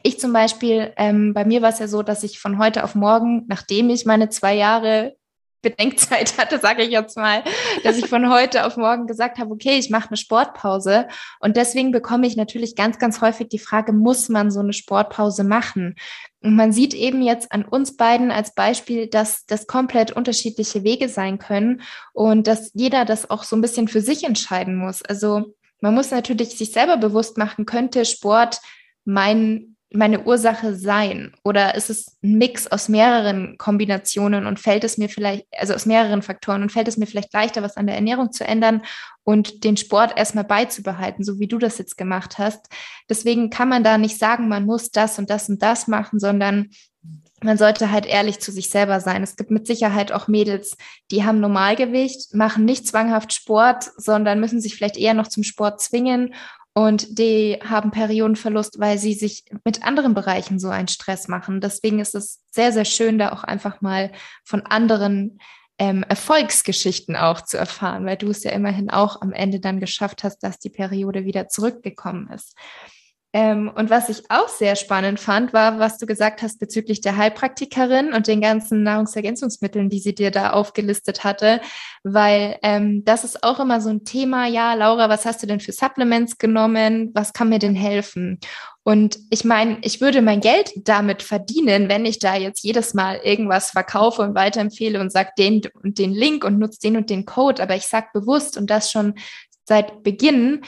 Ich zum Beispiel, ähm, bei mir war es ja so, dass ich von heute auf morgen, nachdem ich meine zwei Jahre Bedenkzeit hatte, sage ich jetzt mal, dass ich von heute auf morgen gesagt habe, okay, ich mache eine Sportpause. Und deswegen bekomme ich natürlich ganz, ganz häufig die Frage, muss man so eine Sportpause machen? Und man sieht eben jetzt an uns beiden als Beispiel, dass das komplett unterschiedliche Wege sein können und dass jeder das auch so ein bisschen für sich entscheiden muss. Also man muss natürlich sich selber bewusst machen, könnte Sport mein meine Ursache sein? Oder ist es ein Mix aus mehreren Kombinationen und fällt es mir vielleicht, also aus mehreren Faktoren und fällt es mir vielleicht leichter, was an der Ernährung zu ändern und den Sport erstmal beizubehalten, so wie du das jetzt gemacht hast? Deswegen kann man da nicht sagen, man muss das und das und das machen, sondern man sollte halt ehrlich zu sich selber sein. Es gibt mit Sicherheit auch Mädels, die haben Normalgewicht, machen nicht zwanghaft Sport, sondern müssen sich vielleicht eher noch zum Sport zwingen und die haben Periodenverlust, weil sie sich mit anderen Bereichen so einen Stress machen. Deswegen ist es sehr, sehr schön, da auch einfach mal von anderen ähm, Erfolgsgeschichten auch zu erfahren, weil du es ja immerhin auch am Ende dann geschafft hast, dass die Periode wieder zurückgekommen ist. Ähm, und was ich auch sehr spannend fand, war, was du gesagt hast bezüglich der Heilpraktikerin und den ganzen Nahrungsergänzungsmitteln, die sie dir da aufgelistet hatte, weil ähm, das ist auch immer so ein Thema. Ja, Laura, was hast du denn für Supplements genommen? Was kann mir denn helfen? Und ich meine, ich würde mein Geld damit verdienen, wenn ich da jetzt jedes Mal irgendwas verkaufe und weiterempfehle und sage den und den Link und nutze den und den Code. Aber ich sage bewusst und das schon seit Beginn,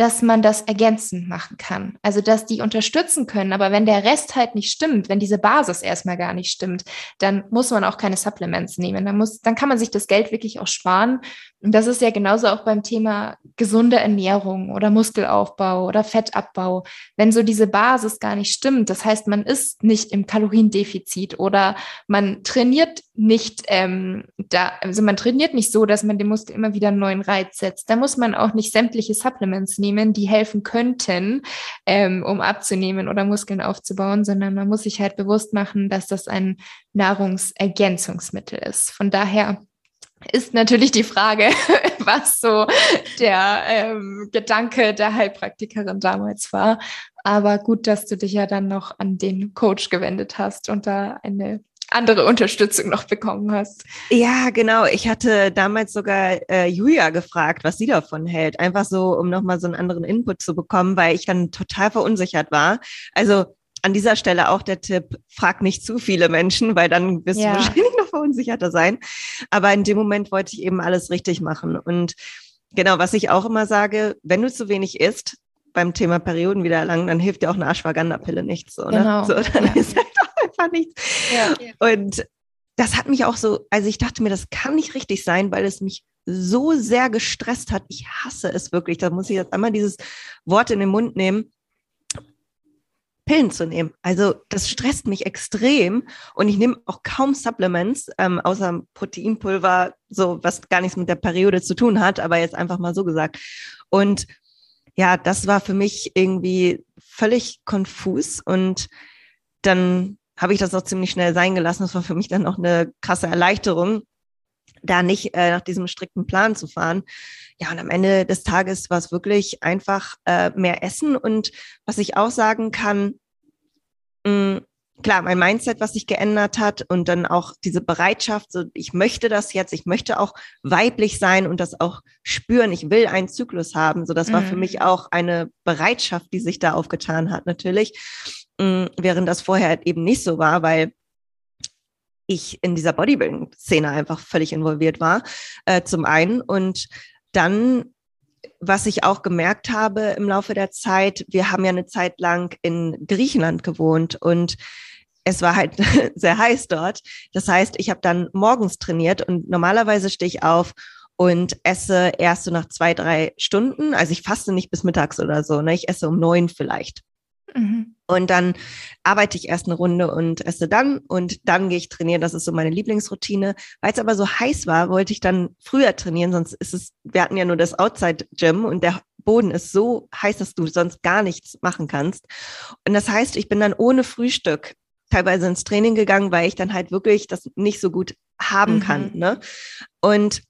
dass man das ergänzend machen kann. Also, dass die unterstützen können. Aber wenn der Rest halt nicht stimmt, wenn diese Basis erstmal gar nicht stimmt, dann muss man auch keine Supplements nehmen. Dann muss, dann kann man sich das Geld wirklich auch sparen und das ist ja genauso auch beim Thema gesunde Ernährung oder Muskelaufbau oder Fettabbau. Wenn so diese Basis gar nicht stimmt, das heißt, man ist nicht im Kaloriendefizit oder man trainiert nicht ähm, da, also man trainiert nicht so, dass man dem Muskel immer wieder einen neuen Reiz setzt. Da muss man auch nicht sämtliche Supplements nehmen, die helfen könnten, ähm, um abzunehmen oder Muskeln aufzubauen, sondern man muss sich halt bewusst machen, dass das ein Nahrungsergänzungsmittel ist. Von daher ist natürlich die Frage, was so der ähm, Gedanke der Heilpraktikerin damals war. Aber gut, dass du dich ja dann noch an den Coach gewendet hast und da eine andere Unterstützung noch bekommen hast. Ja, genau. Ich hatte damals sogar äh, Julia gefragt, was sie davon hält. Einfach so, um nochmal so einen anderen Input zu bekommen, weil ich dann total verunsichert war. Also an dieser Stelle auch der Tipp, frag nicht zu viele Menschen, weil dann wirst ja. du wahrscheinlich noch verunsicherter sein. Aber in dem Moment wollte ich eben alles richtig machen. Und genau, was ich auch immer sage, wenn du zu wenig isst, beim Thema Perioden wieder lang, dann hilft dir auch eine Ashwagandha-Pille nichts. So, ne? genau. so, dann ja. ist halt auch einfach nichts. Ja. Und das hat mich auch so, also ich dachte mir, das kann nicht richtig sein, weil es mich so sehr gestresst hat. Ich hasse es wirklich. Da muss ich jetzt einmal dieses Wort in den Mund nehmen. Pillen zu nehmen. Also das stresst mich extrem und ich nehme auch kaum Supplements, ähm, außer Proteinpulver, so was gar nichts mit der Periode zu tun hat, aber jetzt einfach mal so gesagt. Und ja, das war für mich irgendwie völlig konfus und dann habe ich das auch ziemlich schnell sein gelassen. Das war für mich dann auch eine krasse Erleichterung, da nicht äh, nach diesem strikten Plan zu fahren. Ja, und am Ende des Tages war es wirklich einfach äh, mehr Essen. Und was ich auch sagen kann, mh, klar, mein Mindset, was sich geändert hat und dann auch diese Bereitschaft, so ich möchte das jetzt, ich möchte auch weiblich sein und das auch spüren, ich will einen Zyklus haben. So, das war für mich mhm. auch eine Bereitschaft, die sich da aufgetan hat, natürlich, mh, während das vorher eben nicht so war, weil ich in dieser Bodybuilding-Szene einfach völlig involviert war, äh, zum einen. Und dann, was ich auch gemerkt habe im Laufe der Zeit, wir haben ja eine Zeit lang in Griechenland gewohnt und es war halt sehr heiß dort. Das heißt, ich habe dann morgens trainiert und normalerweise stehe ich auf und esse erst so nach zwei, drei Stunden. Also ich faste nicht bis mittags oder so. Ne? Ich esse um neun vielleicht. Mhm. Und dann arbeite ich erst eine Runde und esse dann und dann gehe ich trainieren. Das ist so meine Lieblingsroutine. Weil es aber so heiß war, wollte ich dann früher trainieren, sonst ist es, wir hatten ja nur das Outside Gym und der Boden ist so heiß, dass du sonst gar nichts machen kannst. Und das heißt, ich bin dann ohne Frühstück teilweise ins Training gegangen, weil ich dann halt wirklich das nicht so gut haben mhm. kann. Ne? Und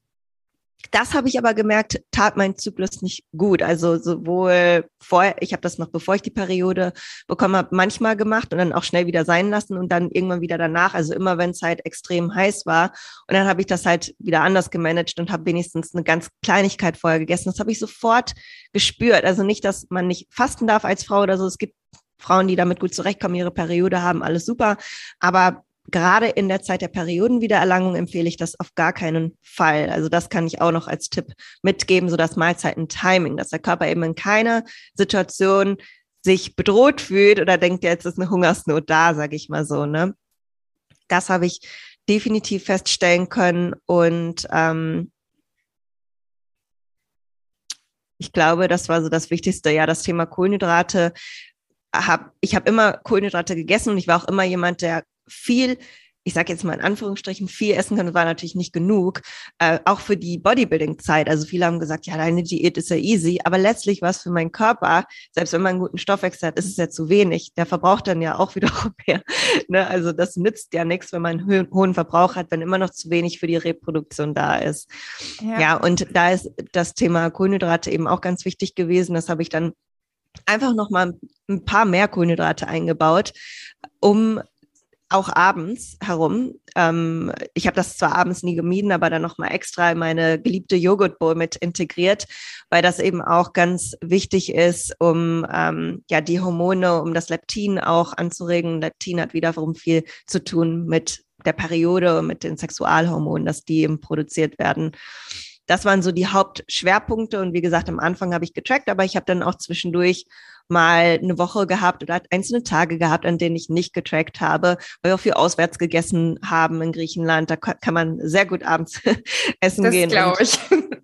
das habe ich aber gemerkt, tat mein Zyklus nicht gut. Also sowohl vorher, ich habe das noch bevor ich die Periode bekommen habe, manchmal gemacht und dann auch schnell wieder sein lassen und dann irgendwann wieder danach. Also immer, wenn es halt extrem heiß war. Und dann habe ich das halt wieder anders gemanagt und habe wenigstens eine ganz Kleinigkeit vorher gegessen. Das habe ich sofort gespürt. Also nicht, dass man nicht fasten darf als Frau oder so. Es gibt Frauen, die damit gut zurechtkommen, ihre Periode haben, alles super. Aber gerade in der Zeit der Periodenwiedererlangung empfehle ich das auf gar keinen Fall. Also das kann ich auch noch als Tipp mitgeben, so das Mahlzeiten-Timing, dass der Körper eben in keiner Situation sich bedroht fühlt oder denkt, jetzt ist eine Hungersnot da, sage ich mal so. Ne? Das habe ich definitiv feststellen können und ähm, ich glaube, das war so das Wichtigste. Ja, das Thema Kohlenhydrate. Hab, ich habe immer Kohlenhydrate gegessen und ich war auch immer jemand, der viel ich sage jetzt mal in Anführungsstrichen, viel essen können, war natürlich nicht genug, äh, auch für die Bodybuilding-Zeit. Also viele haben gesagt, ja, deine Diät ist ja easy, aber letztlich war es für meinen Körper, selbst wenn man einen guten Stoffwechsel hat, ist es ja zu wenig. Der verbraucht dann ja auch wiederum mehr. Ne? Also das nützt ja nichts, wenn man einen hohen Verbrauch hat, wenn immer noch zu wenig für die Reproduktion da ist. Ja, ja und da ist das Thema Kohlenhydrate eben auch ganz wichtig gewesen. Das habe ich dann einfach noch mal ein paar mehr Kohlenhydrate eingebaut, um auch abends herum. Ähm, ich habe das zwar abends nie gemieden, aber dann nochmal extra in meine geliebte Joghurtbowl mit integriert, weil das eben auch ganz wichtig ist, um ähm, ja die Hormone, um das Leptin auch anzuregen. Leptin hat wiederum viel zu tun mit der Periode und mit den Sexualhormonen, dass die eben produziert werden. Das waren so die Hauptschwerpunkte und wie gesagt, am Anfang habe ich getrackt, aber ich habe dann auch zwischendurch mal eine Woche gehabt oder einzelne Tage gehabt, an denen ich nicht getrackt habe, weil wir auch viel auswärts gegessen haben in Griechenland. Da kann man sehr gut abends essen das gehen. Das glaube ich.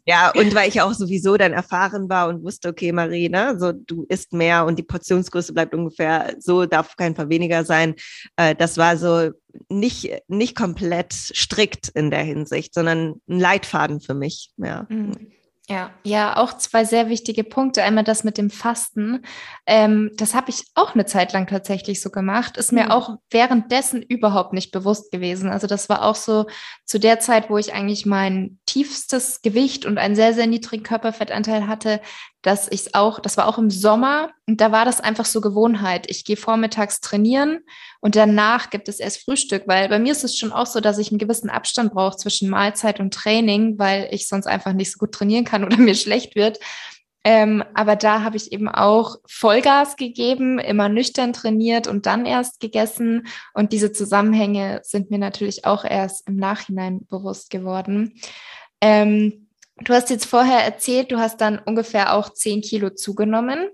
Ja, und weil ich auch sowieso dann erfahren war und wusste, okay, Marie, ne, so du isst mehr und die Portionsgröße bleibt ungefähr so, darf kein Fall weniger sein. Äh, das war so nicht, nicht komplett strikt in der Hinsicht, sondern ein Leitfaden für mich. Ja. Mhm. Ja, ja, auch zwei sehr wichtige Punkte. Einmal das mit dem Fasten. Ähm, das habe ich auch eine Zeit lang tatsächlich so gemacht. Ist mir mhm. auch währenddessen überhaupt nicht bewusst gewesen. Also das war auch so zu der Zeit, wo ich eigentlich mein tiefstes Gewicht und einen sehr, sehr niedrigen Körperfettanteil hatte, dass ich es auch, das war auch im Sommer und da war das einfach so Gewohnheit. Ich gehe vormittags trainieren und danach gibt es erst Frühstück, weil bei mir ist es schon auch so, dass ich einen gewissen Abstand brauche zwischen Mahlzeit und Training, weil ich sonst einfach nicht so gut trainieren kann oder mir schlecht wird. Ähm, aber da habe ich eben auch Vollgas gegeben, immer nüchtern trainiert und dann erst gegessen. Und diese Zusammenhänge sind mir natürlich auch erst im Nachhinein bewusst geworden. Ähm, du hast jetzt vorher erzählt, du hast dann ungefähr auch zehn Kilo zugenommen.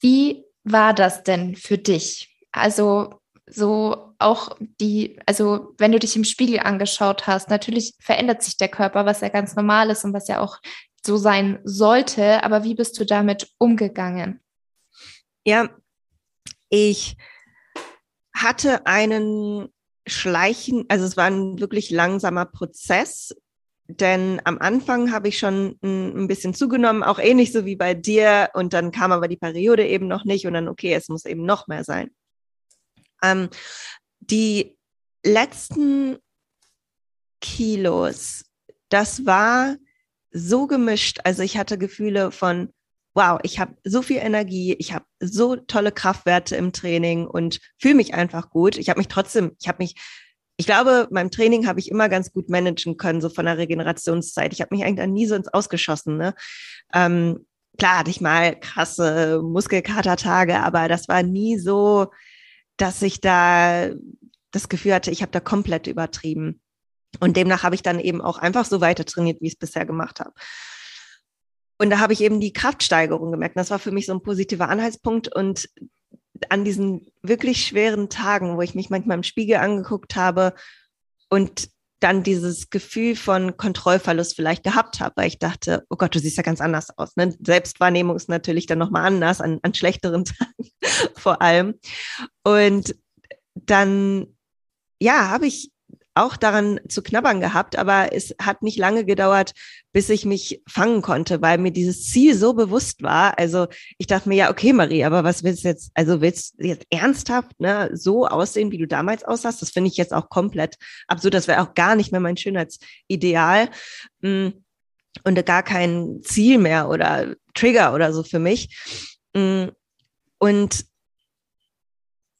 Wie war das denn für dich? Also so auch die, also wenn du dich im Spiegel angeschaut hast, natürlich verändert sich der Körper, was ja ganz normal ist und was ja auch so sein sollte. Aber wie bist du damit umgegangen? Ja, ich hatte einen Schleichen, also es war ein wirklich langsamer Prozess, denn am Anfang habe ich schon ein, bisschen zugenommen, auch ähnlich so wie bei dir. Und dann kam aber die Periode eben noch nicht und dann, okay, es muss eben noch mehr sein. Ähm, die letzten Kilos, das war so gemischt. Also ich hatte Gefühle von, wow, ich habe so viel Energie, ich habe so tolle Kraftwerte im Training und fühle mich einfach gut. Ich habe mich trotzdem, ich habe mich, ich glaube, beim Training habe ich immer ganz gut managen können, so von der Regenerationszeit. Ich habe mich eigentlich nie so ins Ausgeschossen. Ne? Ähm, klar hatte ich mal krasse Muskelkatertage, aber das war nie so, dass ich da das Gefühl hatte, ich habe da komplett übertrieben. Und demnach habe ich dann eben auch einfach so weiter trainiert, wie ich es bisher gemacht habe. Und da habe ich eben die Kraftsteigerung gemerkt. Das war für mich so ein positiver Anhaltspunkt. Und an diesen wirklich schweren Tagen, wo ich mich manchmal im Spiegel angeguckt habe und dann dieses Gefühl von Kontrollverlust vielleicht gehabt habe, weil ich dachte, oh Gott, du siehst ja ganz anders aus. Ne? Selbstwahrnehmung ist natürlich dann nochmal anders, an, an schlechteren Tagen vor allem. Und dann, ja, habe ich auch daran zu knabbern gehabt, aber es hat nicht lange gedauert, bis ich mich fangen konnte, weil mir dieses Ziel so bewusst war. Also ich dachte mir, ja, okay, Marie, aber was willst du jetzt, also willst du jetzt ernsthaft ne, so aussehen, wie du damals aussahst? Das finde ich jetzt auch komplett absurd. Das wäre auch gar nicht mehr mein Schönheitsideal. Hm. und gar kein Ziel mehr oder Trigger oder so für mich. Mm, und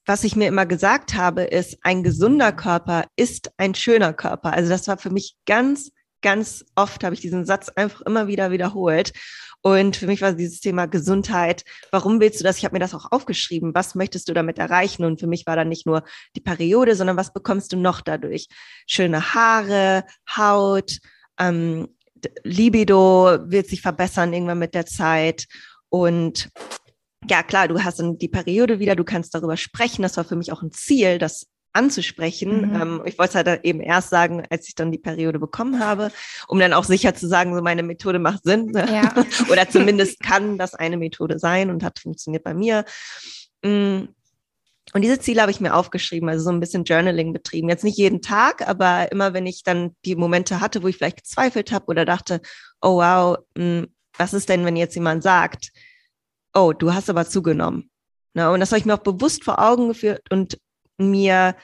was ich mir immer gesagt habe, ist, ein gesunder Körper ist ein schöner Körper. Also das war für mich ganz, ganz oft habe ich diesen Satz einfach immer wieder wiederholt. Und für mich war dieses Thema Gesundheit. Warum willst du das? Ich habe mir das auch aufgeschrieben. Was möchtest du damit erreichen? Und für mich war dann nicht nur die Periode, sondern was bekommst du noch dadurch? Schöne Haare, Haut, ähm, Libido wird sich verbessern irgendwann mit der Zeit. Und ja, klar, du hast dann die Periode wieder, du kannst darüber sprechen. Das war für mich auch ein Ziel, das anzusprechen. Mhm. Ähm, ich wollte es halt eben erst sagen, als ich dann die Periode bekommen habe, um dann auch sicher zu sagen, so meine Methode macht Sinn. Ne? Ja. Oder zumindest kann das eine Methode sein und hat funktioniert bei mir. Mm. Und diese Ziele habe ich mir aufgeschrieben, also so ein bisschen Journaling betrieben. Jetzt nicht jeden Tag, aber immer wenn ich dann die Momente hatte, wo ich vielleicht gezweifelt habe oder dachte, oh wow, mm, was ist denn, wenn jetzt jemand sagt, oh, du hast aber zugenommen. Ne? Und das habe ich mir auch bewusst vor Augen geführt und mir,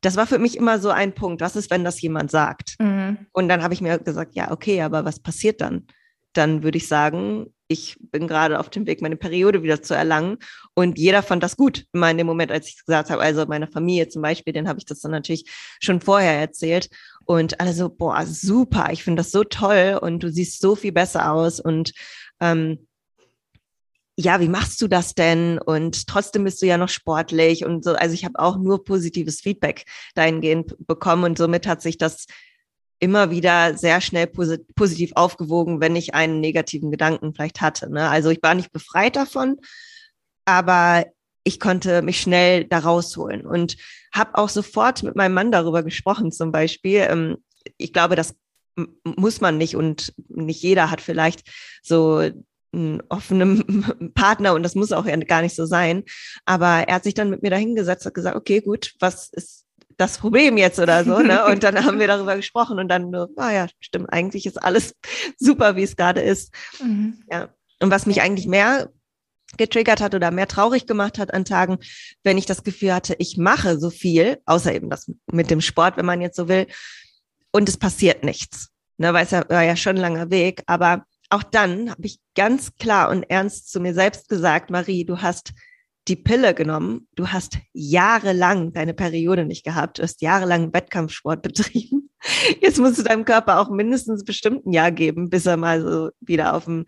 das war für mich immer so ein Punkt, was ist, wenn das jemand sagt? Mhm. Und dann habe ich mir gesagt, ja, okay, aber was passiert dann? Dann würde ich sagen, ich bin gerade auf dem Weg, meine Periode wieder zu erlangen. Und jeder fand das gut, immer in dem Moment, als ich gesagt habe, also meiner Familie zum Beispiel, den habe ich das dann natürlich schon vorher erzählt. Und alle so, boah, super, ich finde das so toll und du siehst so viel besser aus. Und ähm, ja, wie machst du das denn? Und trotzdem bist du ja noch sportlich und so. Also ich habe auch nur positives Feedback dahingehend bekommen und somit hat sich das immer wieder sehr schnell positiv aufgewogen, wenn ich einen negativen Gedanken vielleicht hatte. Ne? Also ich war nicht befreit davon, aber ich konnte mich schnell da rausholen und habe auch sofort mit meinem Mann darüber gesprochen, zum Beispiel. Ähm, ich glaube, das muss man nicht und nicht jeder hat vielleicht so einen offenen Partner und das muss auch gar nicht so sein. Aber er hat sich dann mit mir dahingesetzt und gesagt, okay, gut, was ist das Problem jetzt oder so, ne? Und dann haben wir darüber gesprochen und dann nur, ah ja, stimmt, eigentlich ist alles super, wie es gerade ist. Mhm. Ja. Und was mich eigentlich mehr getriggert hat oder mehr traurig gemacht hat an Tagen, wenn ich das Gefühl hatte, ich mache so viel, außer eben das mit dem Sport, wenn man jetzt so will, und es passiert nichts. Ne, weil es ja, war ja schon ein langer Weg, aber auch dann habe ich ganz klar und ernst zu mir selbst gesagt, Marie, du hast die Pille genommen, du hast jahrelang deine Periode nicht gehabt, du hast jahrelang Wettkampfsport betrieben. Jetzt musst du deinem Körper auch mindestens bestimmt ein Jahr geben, bis er mal so wieder auf dem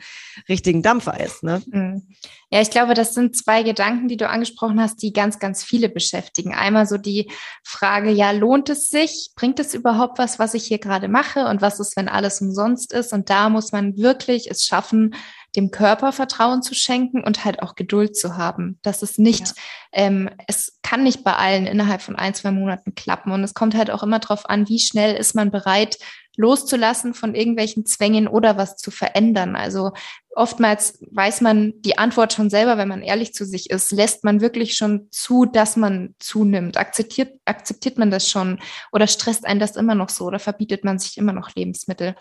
richtigen Dampfer ist. Ne? Mhm. Ja, ich glaube, das sind zwei Gedanken, die du angesprochen hast, die ganz, ganz viele beschäftigen. Einmal so die Frage, ja, lohnt es sich? Bringt es überhaupt was, was ich hier gerade mache? Und was ist, wenn alles umsonst ist? Und da muss man wirklich es schaffen, dem Körper Vertrauen zu schenken und halt auch Geduld zu haben. Das ist nicht, ja. ähm, es kann nicht bei allen innerhalb von ein, zwei Monaten klappen. Und es kommt halt auch immer darauf an, wie schnell ist man bereit, loszulassen von irgendwelchen Zwängen oder was zu verändern. Also oftmals weiß man die Antwort schon selber, wenn man ehrlich zu sich ist. Lässt man wirklich schon zu, dass man zunimmt? Akzeptiert, akzeptiert man das schon oder stresst einen das immer noch so oder verbietet man sich immer noch Lebensmittel?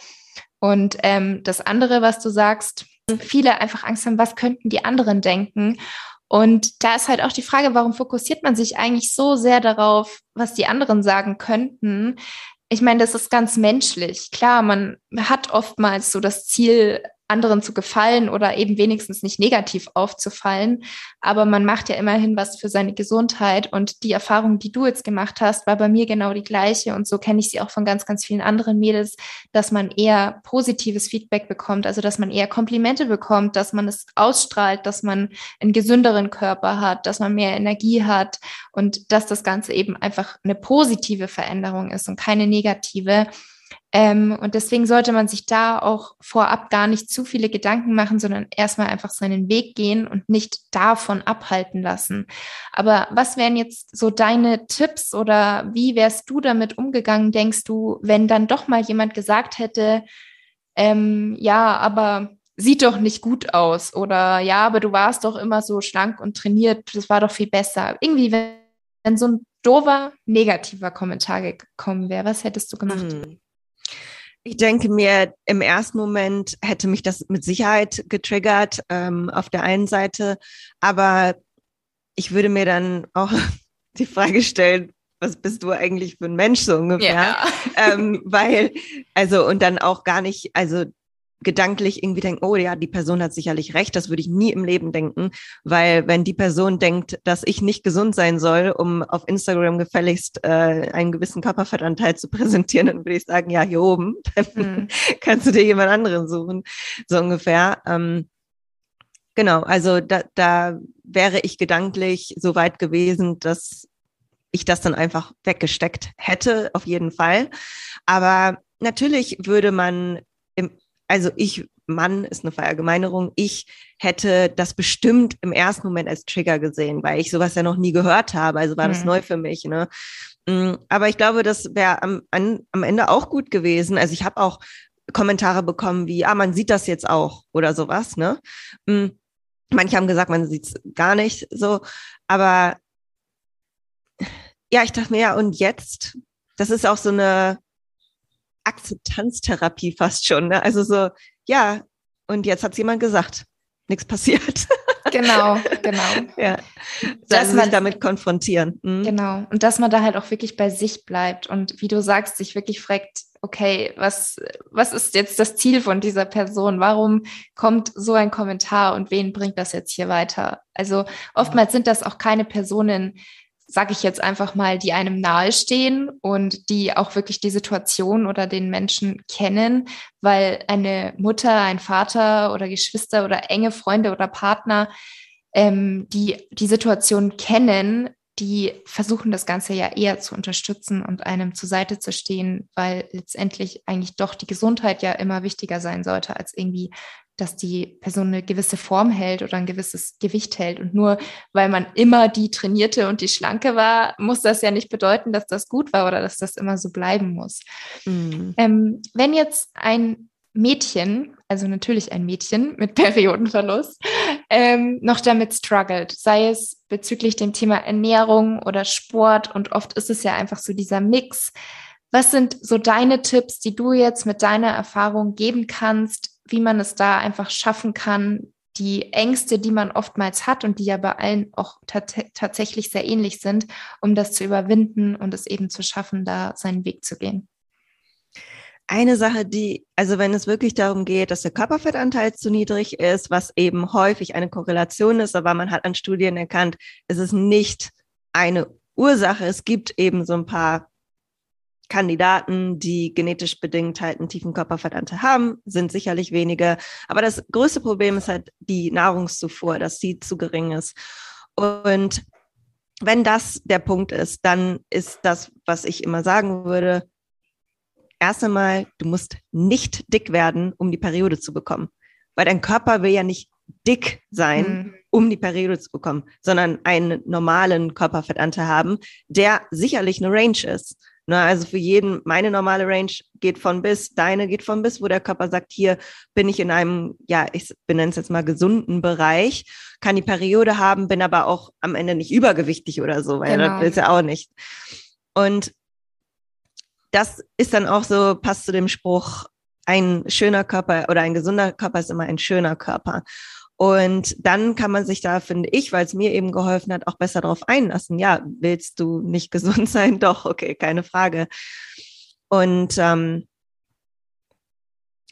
Und ähm, das andere, was du sagst, viele einfach Angst haben, was könnten die anderen denken? Und da ist halt auch die Frage, warum fokussiert man sich eigentlich so sehr darauf, was die anderen sagen könnten? Ich meine, das ist ganz menschlich. Klar, man hat oftmals so das Ziel, anderen zu gefallen oder eben wenigstens nicht negativ aufzufallen. Aber man macht ja immerhin was für seine Gesundheit. Und die Erfahrung, die du jetzt gemacht hast, war bei mir genau die gleiche. Und so kenne ich sie auch von ganz, ganz vielen anderen Mädels, dass man eher positives Feedback bekommt, also dass man eher Komplimente bekommt, dass man es ausstrahlt, dass man einen gesünderen Körper hat, dass man mehr Energie hat und dass das Ganze eben einfach eine positive Veränderung ist und keine negative. Ähm, und deswegen sollte man sich da auch vorab gar nicht zu viele Gedanken machen, sondern erstmal einfach seinen Weg gehen und nicht davon abhalten lassen. Aber was wären jetzt so deine Tipps oder wie wärst du damit umgegangen, denkst du, wenn dann doch mal jemand gesagt hätte, ähm, ja, aber sieht doch nicht gut aus oder ja, aber du warst doch immer so schlank und trainiert, das war doch viel besser. Irgendwie, wenn, wenn so ein doofer, negativer Kommentar gekommen wäre, was hättest du gemacht? Hm. Ich denke mir, im ersten Moment hätte mich das mit Sicherheit getriggert, ähm, auf der einen Seite. Aber ich würde mir dann auch die Frage stellen, was bist du eigentlich für ein Mensch so ungefähr? Ja. Ähm, weil, also, und dann auch gar nicht, also gedanklich irgendwie denke, oh ja, die Person hat sicherlich recht, das würde ich nie im Leben denken, weil wenn die Person denkt, dass ich nicht gesund sein soll, um auf Instagram gefälligst äh, einen gewissen Körperfettanteil zu präsentieren, dann würde ich sagen, ja, hier oben, dann mhm. kannst du dir jemand anderen suchen, so ungefähr. Ähm, genau, also da, da wäre ich gedanklich so weit gewesen, dass ich das dann einfach weggesteckt hätte, auf jeden Fall. Aber natürlich würde man also ich, Mann ist eine Verallgemeinerung, ich hätte das bestimmt im ersten Moment als Trigger gesehen, weil ich sowas ja noch nie gehört habe. Also war das mhm. neu für mich. Ne? Mm, aber ich glaube, das wäre am, am Ende auch gut gewesen. Also ich habe auch Kommentare bekommen wie, ah, man sieht das jetzt auch oder sowas. Ne? Mm, manche haben gesagt, man sieht es gar nicht so. Aber ja, ich dachte mir, ja, und jetzt? Das ist auch so eine Akzeptanztherapie fast schon. Ne? Also so, ja, und jetzt hat jemand gesagt, nichts passiert. Genau, genau. ja. Dass man sich damit konfrontieren. Mhm. Genau. Und dass man da halt auch wirklich bei sich bleibt und wie du sagst, sich wirklich fragt, okay, was, was ist jetzt das Ziel von dieser Person? Warum kommt so ein Kommentar und wen bringt das jetzt hier weiter? Also oftmals sind das auch keine Personen, sage ich jetzt einfach mal, die einem nahestehen und die auch wirklich die Situation oder den Menschen kennen, weil eine Mutter, ein Vater oder Geschwister oder enge Freunde oder Partner, ähm, die die Situation kennen, die versuchen das Ganze ja eher zu unterstützen und einem zur Seite zu stehen, weil letztendlich eigentlich doch die Gesundheit ja immer wichtiger sein sollte als irgendwie dass die Person eine gewisse Form hält oder ein gewisses Gewicht hält. Und nur weil man immer die trainierte und die schlanke war, muss das ja nicht bedeuten, dass das gut war oder dass das immer so bleiben muss. Mhm. Ähm, wenn jetzt ein Mädchen, also natürlich ein Mädchen mit Periodenverlust, ähm, noch damit struggelt, sei es bezüglich dem Thema Ernährung oder Sport und oft ist es ja einfach so dieser Mix. Was sind so deine Tipps, die du jetzt mit deiner Erfahrung geben kannst, wie man es da einfach schaffen kann, die Ängste, die man oftmals hat und die ja bei allen auch tatsächlich sehr ähnlich sind, um das zu überwinden und es eben zu schaffen, da seinen Weg zu gehen. Eine Sache, die, also wenn es wirklich darum geht, dass der Körperfettanteil zu niedrig ist, was eben häufig eine Korrelation ist, aber man hat an Studien erkannt, es ist nicht eine Ursache. Es gibt eben so ein paar Kandidaten, die genetisch bedingt halt einen tiefen Körperfettanteil haben, sind sicherlich wenige. Aber das größte Problem ist halt die Nahrungszufuhr, dass sie zu gering ist. Und wenn das der Punkt ist, dann ist das, was ich immer sagen würde, erst einmal, du musst nicht dick werden, um die Periode zu bekommen. Weil dein Körper will ja nicht dick sein, mhm. um die Periode zu bekommen, sondern einen normalen Körperfettanteil haben, der sicherlich eine Range ist. Na, also für jeden, meine normale Range geht von bis, deine geht von bis, wo der Körper sagt, hier bin ich in einem, ja, ich benenne es jetzt mal gesunden Bereich, kann die Periode haben, bin aber auch am Ende nicht übergewichtig oder so, weil genau. das ist ja auch nicht. Und das ist dann auch so, passt zu dem Spruch, ein schöner Körper oder ein gesunder Körper ist immer ein schöner Körper. Und dann kann man sich da, finde ich, weil es mir eben geholfen hat, auch besser darauf einlassen. Ja, willst du nicht gesund sein? Doch, okay, keine Frage. Und ähm,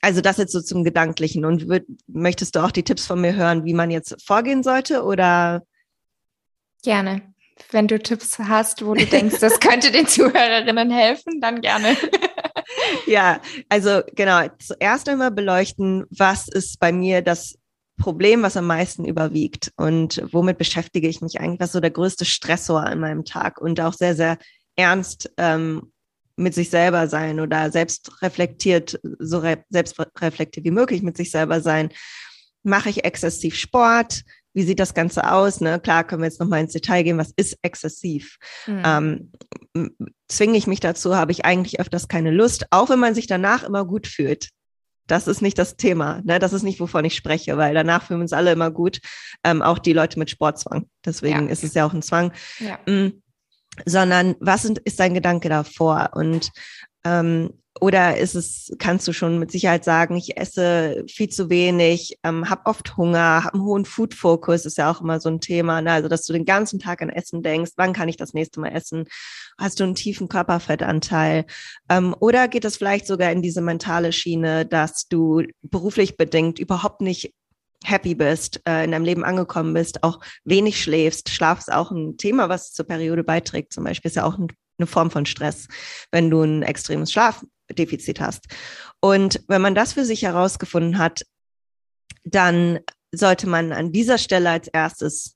also das jetzt so zum Gedanklichen. Und würd, möchtest du auch die Tipps von mir hören, wie man jetzt vorgehen sollte oder? Gerne. Wenn du Tipps hast, wo du denkst, das könnte den Zuhörerinnen helfen, dann gerne. ja, also genau. Zuerst einmal beleuchten, was ist bei mir das Problem, was am meisten überwiegt und womit beschäftige ich mich eigentlich? Was ist so der größte Stressor in meinem Tag und auch sehr, sehr ernst ähm, mit sich selber sein oder selbst reflektiert, so re selbst reflektiert wie möglich mit sich selber sein. Mache ich exzessiv Sport? Wie sieht das Ganze aus? Ne? Klar, können wir jetzt nochmal ins Detail gehen. Was ist exzessiv? Mhm. Ähm, zwinge ich mich dazu? Habe ich eigentlich öfters keine Lust? Auch wenn man sich danach immer gut fühlt. Das ist nicht das Thema. Ne? Das ist nicht, wovon ich spreche, weil danach fühlen wir uns alle immer gut. Ähm, auch die Leute mit Sportzwang. Deswegen ja. ist es ja auch ein Zwang. Ja. Mhm. Sondern was sind, ist dein Gedanke davor? Und ähm, oder ist es, kannst du schon mit Sicherheit sagen, ich esse viel zu wenig, ähm, habe oft Hunger, habe einen hohen Food-Fokus, ist ja auch immer so ein Thema, ne? also dass du den ganzen Tag an Essen denkst, wann kann ich das nächste Mal essen? Hast du einen tiefen Körperfettanteil? Ähm, oder geht es vielleicht sogar in diese mentale Schiene, dass du beruflich bedingt überhaupt nicht happy bist, äh, in deinem Leben angekommen bist, auch wenig schläfst. Schlaf ist auch ein Thema, was zur Periode beiträgt. Zum Beispiel ist ja auch ein, eine Form von Stress, wenn du ein extremes Schlafdefizit hast. Und wenn man das für sich herausgefunden hat, dann sollte man an dieser Stelle als erstes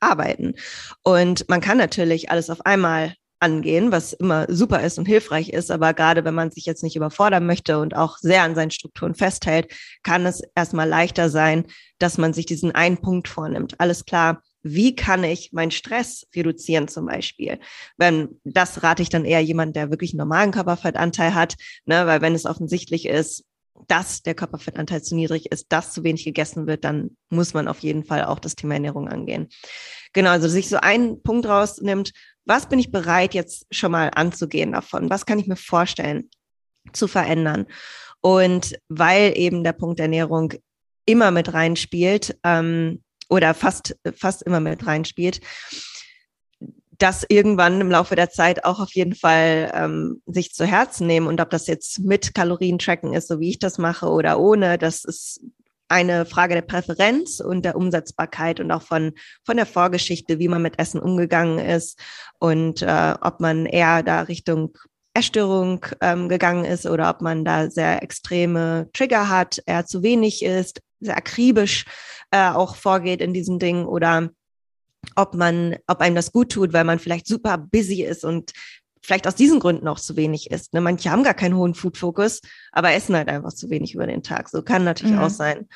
arbeiten. Und man kann natürlich alles auf einmal angehen, was immer super ist und hilfreich ist. Aber gerade wenn man sich jetzt nicht überfordern möchte und auch sehr an seinen Strukturen festhält, kann es erstmal leichter sein, dass man sich diesen einen Punkt vornimmt. Alles klar. Wie kann ich meinen Stress reduzieren zum Beispiel? Wenn, das rate ich dann eher jemand, der wirklich einen normalen Körperfettanteil hat, ne, weil wenn es offensichtlich ist, dass der Körperfettanteil zu niedrig ist, dass zu wenig gegessen wird, dann muss man auf jeden Fall auch das Thema Ernährung angehen. Genau, also sich so einen Punkt rausnimmt, was bin ich bereit jetzt schon mal anzugehen davon? Was kann ich mir vorstellen zu verändern? Und weil eben der Punkt Ernährung immer mit reinspielt ähm, oder fast, fast immer mit reinspielt, das irgendwann im Laufe der Zeit auch auf jeden Fall ähm, sich zu Herzen nehmen. Und ob das jetzt mit Kalorien-Tracken ist, so wie ich das mache, oder ohne, das ist eine Frage der Präferenz und der Umsetzbarkeit und auch von, von der Vorgeschichte, wie man mit Essen umgegangen ist und äh, ob man eher da Richtung Erstörung ähm, gegangen ist oder ob man da sehr extreme Trigger hat, eher zu wenig ist, sehr akribisch äh, auch vorgeht in diesen Dingen oder ob man, ob einem das gut tut, weil man vielleicht super busy ist und vielleicht aus diesen Gründen auch zu wenig isst. Ne? Manche haben gar keinen hohen Food-Fokus, aber essen halt einfach zu wenig über den Tag. So kann natürlich mhm. auch sein.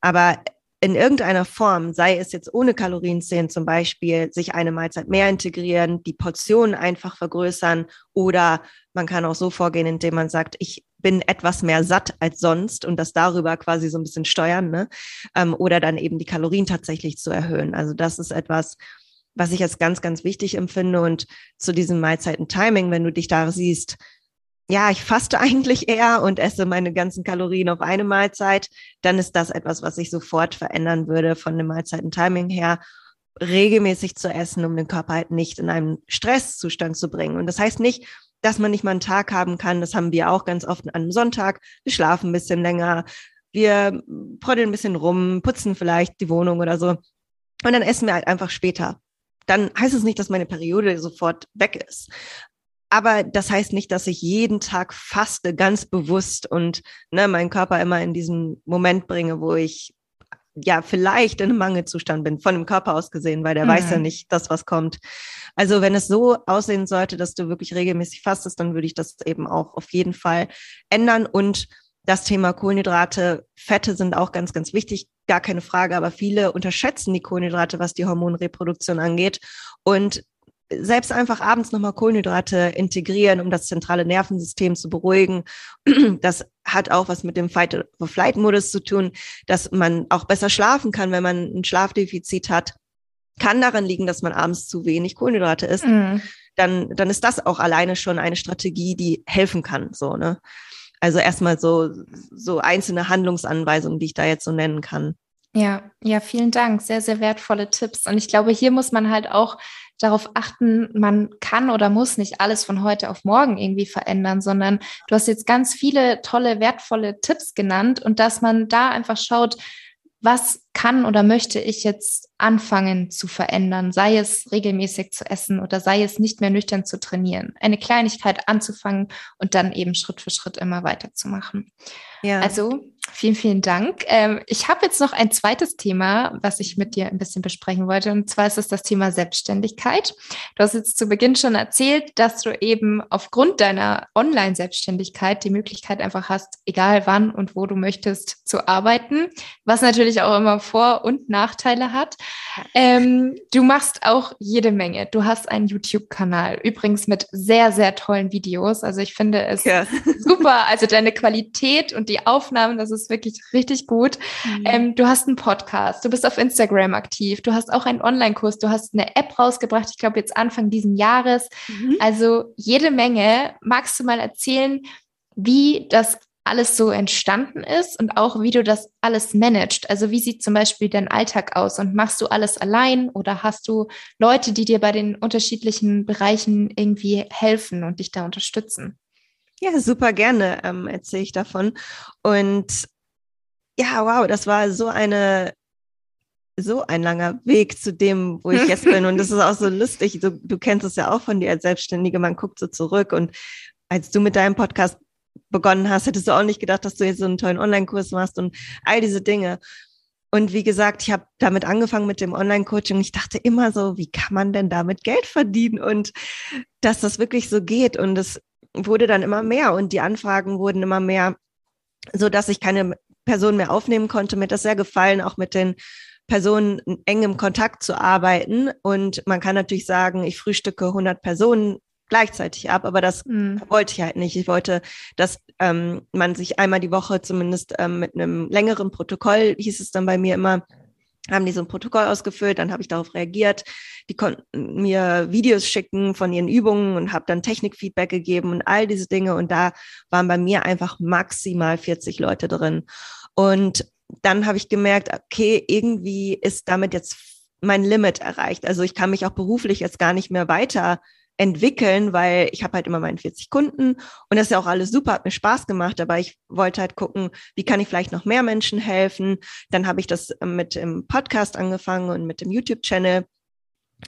Aber in irgendeiner Form, sei es jetzt ohne Kalorienzählen zum Beispiel, sich eine Mahlzeit mehr integrieren, die Portionen einfach vergrößern oder man kann auch so vorgehen, indem man sagt, ich bin etwas mehr satt als sonst und das darüber quasi so ein bisschen steuern, ne? Ähm, oder dann eben die Kalorien tatsächlich zu erhöhen. Also das ist etwas, was ich als ganz, ganz wichtig empfinde. Und zu diesem Mahlzeiten-Timing, wenn du dich da siehst, ja, ich faste eigentlich eher und esse meine ganzen Kalorien auf eine Mahlzeit, dann ist das etwas, was ich sofort verändern würde von dem Mahlzeiten-Timing her, regelmäßig zu essen, um den Körper halt nicht in einen Stresszustand zu bringen. Und das heißt nicht, dass man nicht mal einen Tag haben kann. Das haben wir auch ganz oft an einem Sonntag. Wir schlafen ein bisschen länger. Wir prödeln ein bisschen rum, putzen vielleicht die Wohnung oder so. Und dann essen wir halt einfach später dann heißt es nicht, dass meine Periode sofort weg ist. Aber das heißt nicht, dass ich jeden Tag faste, ganz bewusst und ne, meinen Körper immer in diesen Moment bringe, wo ich ja vielleicht in einem Mangelzustand bin, von dem Körper aus gesehen, weil der mhm. weiß ja nicht, dass was kommt. Also wenn es so aussehen sollte, dass du wirklich regelmäßig fastest, dann würde ich das eben auch auf jeden Fall ändern und das Thema Kohlenhydrate, Fette sind auch ganz, ganz wichtig, gar keine Frage, aber viele unterschätzen die Kohlenhydrate, was die Hormonreproduktion angeht. Und selbst einfach abends nochmal Kohlenhydrate integrieren, um das zentrale Nervensystem zu beruhigen. Das hat auch was mit dem Fight-or-Flight-Modus zu tun, dass man auch besser schlafen kann, wenn man ein Schlafdefizit hat. Kann daran liegen, dass man abends zu wenig Kohlenhydrate isst. Mm. Dann, dann ist das auch alleine schon eine Strategie, die helfen kann, so, ne? Also erstmal so, so einzelne Handlungsanweisungen, die ich da jetzt so nennen kann. Ja, ja, vielen Dank. Sehr, sehr wertvolle Tipps. Und ich glaube, hier muss man halt auch darauf achten, man kann oder muss nicht alles von heute auf morgen irgendwie verändern, sondern du hast jetzt ganz viele tolle, wertvolle Tipps genannt und dass man da einfach schaut, was kann oder möchte ich jetzt anfangen zu verändern, sei es regelmäßig zu essen oder sei es nicht mehr nüchtern zu trainieren. Eine Kleinigkeit anzufangen und dann eben Schritt für Schritt immer weiterzumachen. Ja. Also Vielen, vielen Dank. Ähm, ich habe jetzt noch ein zweites Thema, was ich mit dir ein bisschen besprechen wollte. Und zwar ist es das Thema Selbstständigkeit. Du hast jetzt zu Beginn schon erzählt, dass du eben aufgrund deiner Online-Selbstständigkeit die Möglichkeit einfach hast, egal wann und wo du möchtest, zu arbeiten, was natürlich auch immer Vor- und Nachteile hat. Ähm, du machst auch jede Menge. Du hast einen YouTube-Kanal, übrigens mit sehr, sehr tollen Videos. Also ich finde es ja. super. Also deine Qualität und die Aufnahmen, das ist ist wirklich richtig gut. Mhm. Ähm, du hast einen Podcast, du bist auf Instagram aktiv, du hast auch einen Online-Kurs, du hast eine App rausgebracht, ich glaube jetzt Anfang diesen Jahres. Mhm. Also jede Menge. Magst du mal erzählen, wie das alles so entstanden ist und auch wie du das alles managst. Also wie sieht zum Beispiel dein Alltag aus und machst du alles allein oder hast du Leute, die dir bei den unterschiedlichen Bereichen irgendwie helfen und dich da unterstützen? Ja, super gerne ähm, erzähle ich davon. Und ja, wow, das war so eine so ein langer Weg zu dem, wo ich jetzt bin. Und das ist auch so lustig. Du, du kennst es ja auch von dir als Selbstständige. Man guckt so zurück. Und als du mit deinem Podcast begonnen hast, hättest du auch nicht gedacht, dass du jetzt so einen tollen Online-Kurs machst und all diese Dinge. Und wie gesagt, ich habe damit angefangen mit dem Online-Coaching. Ich dachte immer so, wie kann man denn damit Geld verdienen? Und dass das wirklich so geht. Und es wurde dann immer mehr und die Anfragen wurden immer mehr, so dass ich keine Person mehr aufnehmen konnte. Mir hat das sehr gefallen, auch mit den Personen eng im Kontakt zu arbeiten. Und man kann natürlich sagen, ich frühstücke 100 Personen gleichzeitig ab, aber das mhm. wollte ich halt nicht. Ich wollte, dass ähm, man sich einmal die Woche zumindest ähm, mit einem längeren Protokoll, hieß es dann bei mir immer, haben die so ein Protokoll ausgefüllt, dann habe ich darauf reagiert. Die konnten mir Videos schicken von ihren Übungen und habe dann Technikfeedback gegeben und all diese Dinge. Und da waren bei mir einfach maximal 40 Leute drin. Und dann habe ich gemerkt, okay, irgendwie ist damit jetzt mein Limit erreicht. Also ich kann mich auch beruflich jetzt gar nicht mehr weiter entwickeln, weil ich habe halt immer meinen 40 Kunden und das ist ja auch alles super, hat mir Spaß gemacht, aber ich wollte halt gucken, wie kann ich vielleicht noch mehr Menschen helfen. Dann habe ich das mit dem Podcast angefangen und mit dem YouTube-Channel.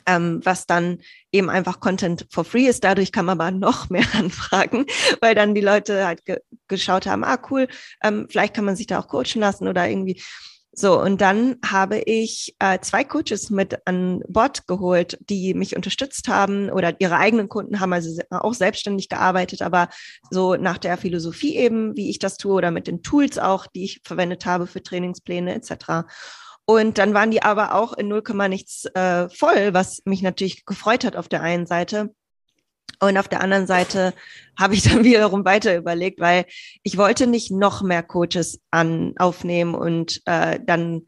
Ähm, was dann eben einfach Content for free ist. Dadurch kam aber noch mehr Anfragen, weil dann die Leute halt ge geschaut haben, ah cool, ähm, vielleicht kann man sich da auch coachen lassen oder irgendwie so, und dann habe ich äh, zwei Coaches mit an Bord geholt, die mich unterstützt haben oder ihre eigenen Kunden haben also auch selbstständig gearbeitet, aber so nach der Philosophie eben, wie ich das tue oder mit den Tools auch, die ich verwendet habe für Trainingspläne etc. Und dann waren die aber auch in 0, nichts äh, voll, was mich natürlich gefreut hat auf der einen Seite. Und auf der anderen Seite habe ich dann wiederum weiter überlegt, weil ich wollte nicht noch mehr Coaches an, aufnehmen und äh, dann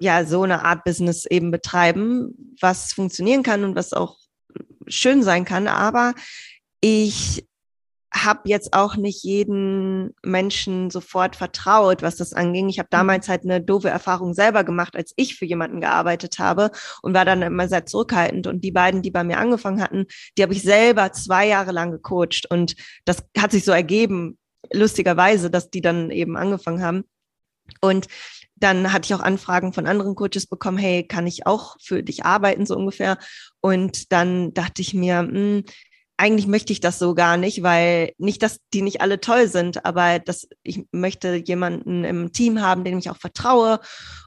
ja so eine Art Business eben betreiben, was funktionieren kann und was auch schön sein kann. Aber ich habe jetzt auch nicht jeden Menschen sofort vertraut, was das anging. Ich habe mhm. damals halt eine doofe Erfahrung selber gemacht, als ich für jemanden gearbeitet habe und war dann immer sehr zurückhaltend. Und die beiden, die bei mir angefangen hatten, die habe ich selber zwei Jahre lang gecoacht. Und das hat sich so ergeben, lustigerweise, dass die dann eben angefangen haben. Und dann hatte ich auch Anfragen von anderen Coaches bekommen, hey, kann ich auch für dich arbeiten, so ungefähr. Und dann dachte ich mir, mh, hm, eigentlich möchte ich das so gar nicht, weil nicht, dass die nicht alle toll sind, aber dass ich möchte jemanden im Team haben, dem ich auch vertraue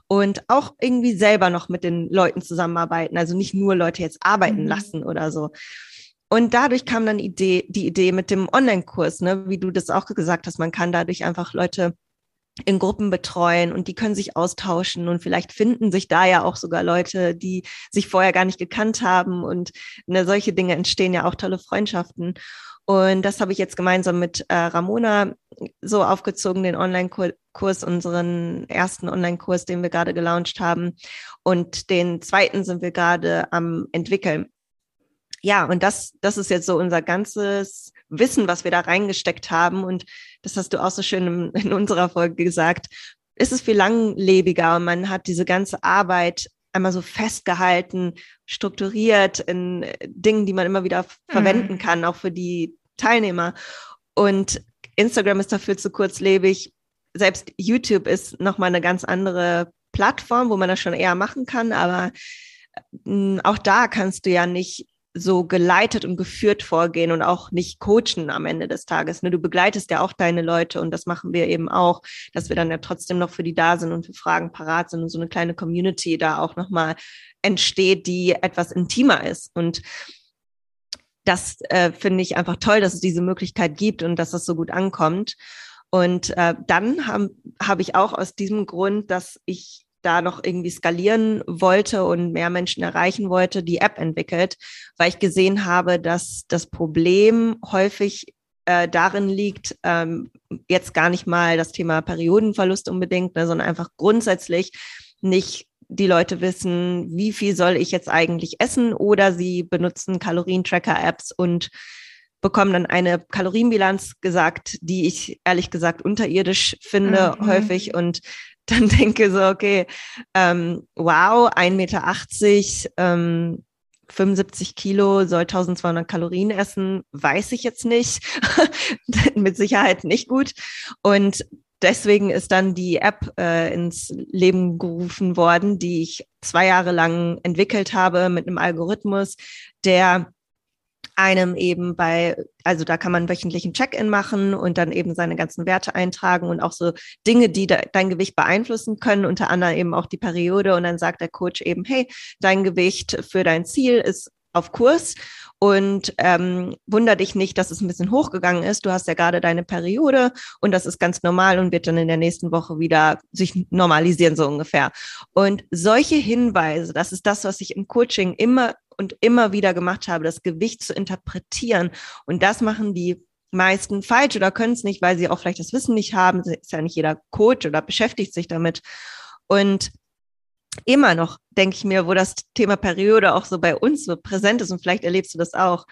und auch irgendwie selber noch mit den Leuten zusammenarbeiten. Also nicht nur Leute jetzt arbeiten mhm. lassen oder so. Und dadurch kam dann die Idee, die Idee mit dem Online-Kurs, ne, wie du das auch gesagt hast, man kann dadurch einfach Leute in Gruppen betreuen und die können sich austauschen und vielleicht finden sich da ja auch sogar Leute, die sich vorher gar nicht gekannt haben und ne, solche Dinge entstehen ja auch tolle Freundschaften. Und das habe ich jetzt gemeinsam mit äh, Ramona so aufgezogen, den Online-Kurs, unseren ersten Online-Kurs, den wir gerade gelauncht haben. Und den zweiten sind wir gerade am entwickeln. Ja, und das, das ist jetzt so unser ganzes Wissen, was wir da reingesteckt haben. Und das hast du auch so schön in unserer Folge gesagt. Ist es viel langlebiger und man hat diese ganze Arbeit einmal so festgehalten, strukturiert in Dingen, die man immer wieder mhm. verwenden kann, auch für die Teilnehmer. Und Instagram ist dafür zu kurzlebig. Selbst YouTube ist nochmal eine ganz andere Plattform, wo man das schon eher machen kann, aber hm, auch da kannst du ja nicht so geleitet und geführt vorgehen und auch nicht coachen am Ende des Tages. Ne? Du begleitest ja auch deine Leute und das machen wir eben auch, dass wir dann ja trotzdem noch für die da sind und für Fragen parat sind und so eine kleine Community da auch nochmal entsteht, die etwas intimer ist. Und das äh, finde ich einfach toll, dass es diese Möglichkeit gibt und dass das so gut ankommt. Und äh, dann habe hab ich auch aus diesem Grund, dass ich da noch irgendwie skalieren wollte und mehr Menschen erreichen wollte, die App entwickelt, weil ich gesehen habe, dass das Problem häufig äh, darin liegt, ähm, jetzt gar nicht mal das Thema Periodenverlust unbedingt, ne, sondern einfach grundsätzlich nicht die Leute wissen, wie viel soll ich jetzt eigentlich essen oder sie benutzen Kalorientracker-Apps und bekommen dann eine Kalorienbilanz gesagt, die ich ehrlich gesagt unterirdisch finde mhm. häufig und dann denke so, okay, ähm, wow, 1,80 Meter, ähm, 75 Kilo soll 1200 Kalorien essen, weiß ich jetzt nicht. Mit Sicherheit nicht gut. Und deswegen ist dann die App äh, ins Leben gerufen worden, die ich zwei Jahre lang entwickelt habe mit einem Algorithmus, der einem eben bei, also da kann man wöchentlichen Check-in machen und dann eben seine ganzen Werte eintragen und auch so Dinge, die de dein Gewicht beeinflussen können, unter anderem eben auch die Periode. Und dann sagt der Coach eben, hey, dein Gewicht für dein Ziel ist auf Kurs und ähm, wunder dich nicht, dass es ein bisschen hochgegangen ist. Du hast ja gerade deine Periode und das ist ganz normal und wird dann in der nächsten Woche wieder sich normalisieren, so ungefähr. Und solche Hinweise, das ist das, was ich im Coaching immer und immer wieder gemacht habe, das Gewicht zu interpretieren. Und das machen die meisten falsch oder können es nicht, weil sie auch vielleicht das Wissen nicht haben. Ist ja nicht jeder Coach oder beschäftigt sich damit. Und immer noch, denke ich mir, wo das Thema Periode auch so bei uns so präsent ist und vielleicht erlebst du das auch,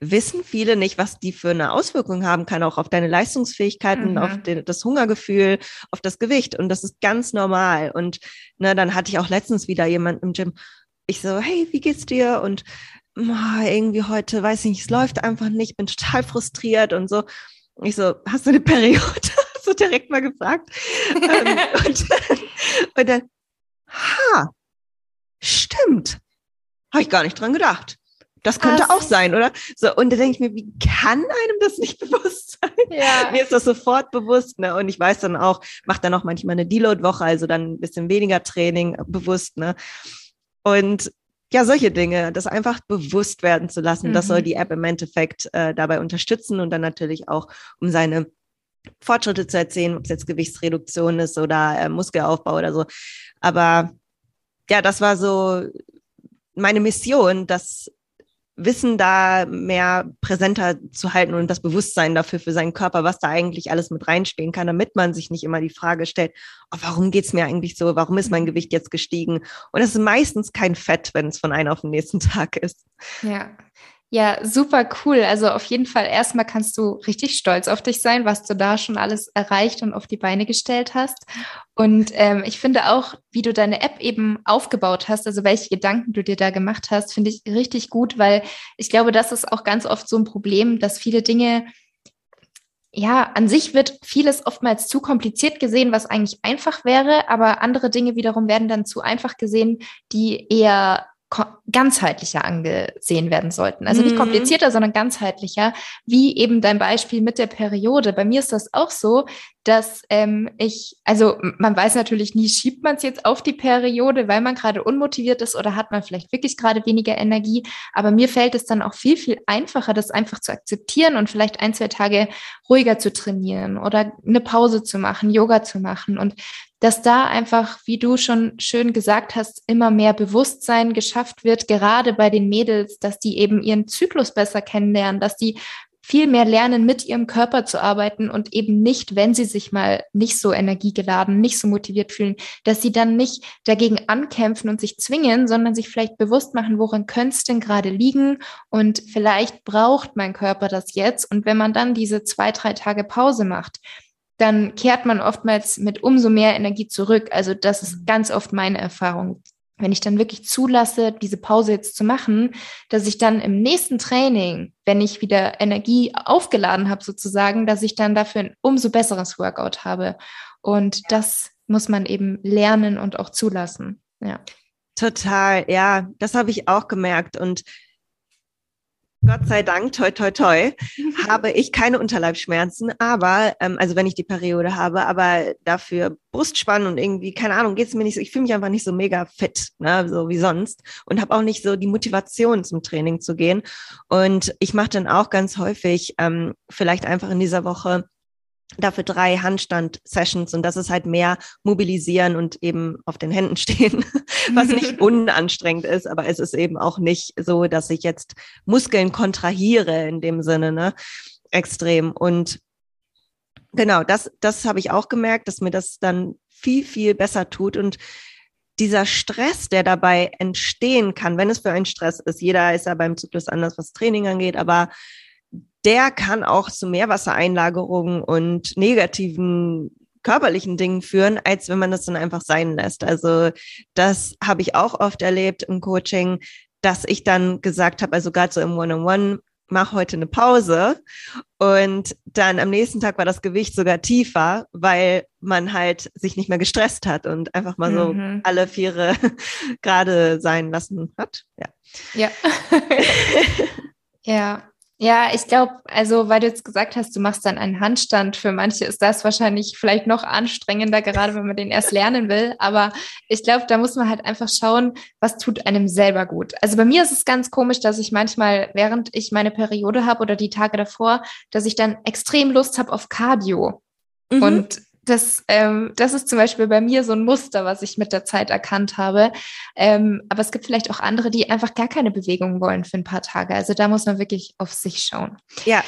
wissen viele nicht, was die für eine Auswirkung haben kann, auch auf deine Leistungsfähigkeiten, mhm. auf den, das Hungergefühl, auf das Gewicht. Und das ist ganz normal. Und ne, dann hatte ich auch letztens wieder jemanden im Gym. Ich so, hey, wie geht's dir? Und oh, irgendwie heute, weiß ich nicht, es läuft einfach nicht, bin total frustriert und so. Ich so, hast du eine Periode? so direkt mal gefragt. Ähm, und, und dann, ha, stimmt. Habe ich gar nicht dran gedacht. Das könnte Was? auch sein, oder? So, und da denke ich mir, wie kann einem das nicht bewusst sein? Ja. Mir ist das sofort bewusst, ne? Und ich weiß dann auch, mache dann auch manchmal eine Deload-Woche, also dann ein bisschen weniger Training bewusst, ne? Und ja, solche Dinge, das einfach bewusst werden zu lassen, mhm. das soll mhm. die App im Endeffekt äh, dabei unterstützen und dann natürlich auch, um seine Fortschritte zu erzählen, ob es jetzt Gewichtsreduktion ist oder äh, Muskelaufbau oder so. Aber ja, das war so meine Mission, das Wissen da mehr präsenter zu halten und das Bewusstsein dafür für seinen Körper, was da eigentlich alles mit reinspielen kann, damit man sich nicht immer die Frage stellt, oh, warum geht's mir eigentlich so? Warum ist mein Gewicht jetzt gestiegen? Und es ist meistens kein Fett, wenn es von einem auf den nächsten Tag ist. Ja, ja, super cool. Also auf jeden Fall erstmal kannst du richtig stolz auf dich sein, was du da schon alles erreicht und auf die Beine gestellt hast. Und ähm, ich finde auch, wie du deine App eben aufgebaut hast, also welche Gedanken du dir da gemacht hast, finde ich richtig gut, weil ich glaube, das ist auch ganz oft so ein Problem, dass viele Dinge ja, an sich wird vieles oftmals zu kompliziert gesehen, was eigentlich einfach wäre, aber andere Dinge wiederum werden dann zu einfach gesehen, die eher ganzheitlicher angesehen werden sollten. Also nicht mhm. komplizierter, sondern ganzheitlicher, wie eben dein Beispiel mit der Periode. Bei mir ist das auch so, dass ähm, ich, also man weiß natürlich nie, schiebt man es jetzt auf die Periode, weil man gerade unmotiviert ist oder hat man vielleicht wirklich gerade weniger Energie. Aber mir fällt es dann auch viel, viel einfacher, das einfach zu akzeptieren und vielleicht ein, zwei Tage ruhiger zu trainieren oder eine Pause zu machen, Yoga zu machen und dass da einfach, wie du schon schön gesagt hast, immer mehr Bewusstsein geschafft wird, gerade bei den Mädels, dass die eben ihren Zyklus besser kennenlernen, dass die viel mehr lernen, mit ihrem Körper zu arbeiten und eben nicht, wenn sie sich mal nicht so energiegeladen, nicht so motiviert fühlen, dass sie dann nicht dagegen ankämpfen und sich zwingen, sondern sich vielleicht bewusst machen, woran könnte es denn gerade liegen und vielleicht braucht mein Körper das jetzt. Und wenn man dann diese zwei, drei Tage Pause macht, dann kehrt man oftmals mit umso mehr Energie zurück. Also das ist ganz oft meine Erfahrung. Wenn ich dann wirklich zulasse, diese Pause jetzt zu machen, dass ich dann im nächsten Training, wenn ich wieder Energie aufgeladen habe sozusagen, dass ich dann dafür ein umso besseres Workout habe. Und das muss man eben lernen und auch zulassen. Ja. Total, ja, das habe ich auch gemerkt. Und Gott sei Dank, toi, toi, toi, habe ich keine Unterleibschmerzen, aber, ähm, also wenn ich die Periode habe, aber dafür Brustspannen und irgendwie, keine Ahnung, geht es mir nicht so, ich fühle mich einfach nicht so mega fit, ne, so wie sonst und habe auch nicht so die Motivation zum Training zu gehen. Und ich mache dann auch ganz häufig, ähm, vielleicht einfach in dieser Woche dafür drei Handstand-Sessions und das ist halt mehr mobilisieren und eben auf den Händen stehen, was nicht unanstrengend ist, aber es ist eben auch nicht so, dass ich jetzt Muskeln kontrahiere in dem Sinne, ne? extrem. Und genau, das, das habe ich auch gemerkt, dass mir das dann viel, viel besser tut. Und dieser Stress, der dabei entstehen kann, wenn es für einen Stress ist, jeder ist ja beim Zyklus anders, was Training angeht, aber der kann auch zu Meerwassereinlagerungen und negativen körperlichen Dingen führen, als wenn man das dann einfach sein lässt. Also das habe ich auch oft erlebt im Coaching, dass ich dann gesagt habe, also gerade so im One-on-One, mach heute eine Pause. Und dann am nächsten Tag war das Gewicht sogar tiefer, weil man halt sich nicht mehr gestresst hat und einfach mal so mhm. alle Viere gerade sein lassen hat. Ja. Ja. ja. Ja, ich glaube, also weil du jetzt gesagt hast, du machst dann einen Handstand, für manche ist das wahrscheinlich vielleicht noch anstrengender, gerade wenn man den erst lernen will. Aber ich glaube, da muss man halt einfach schauen, was tut einem selber gut. Also bei mir ist es ganz komisch, dass ich manchmal, während ich meine Periode habe oder die Tage davor, dass ich dann extrem Lust habe auf Cardio. Mhm. Und das, ähm, das ist zum Beispiel bei mir so ein Muster, was ich mit der Zeit erkannt habe. Ähm, aber es gibt vielleicht auch andere, die einfach gar keine Bewegung wollen für ein paar Tage. Also da muss man wirklich auf sich schauen. Ja,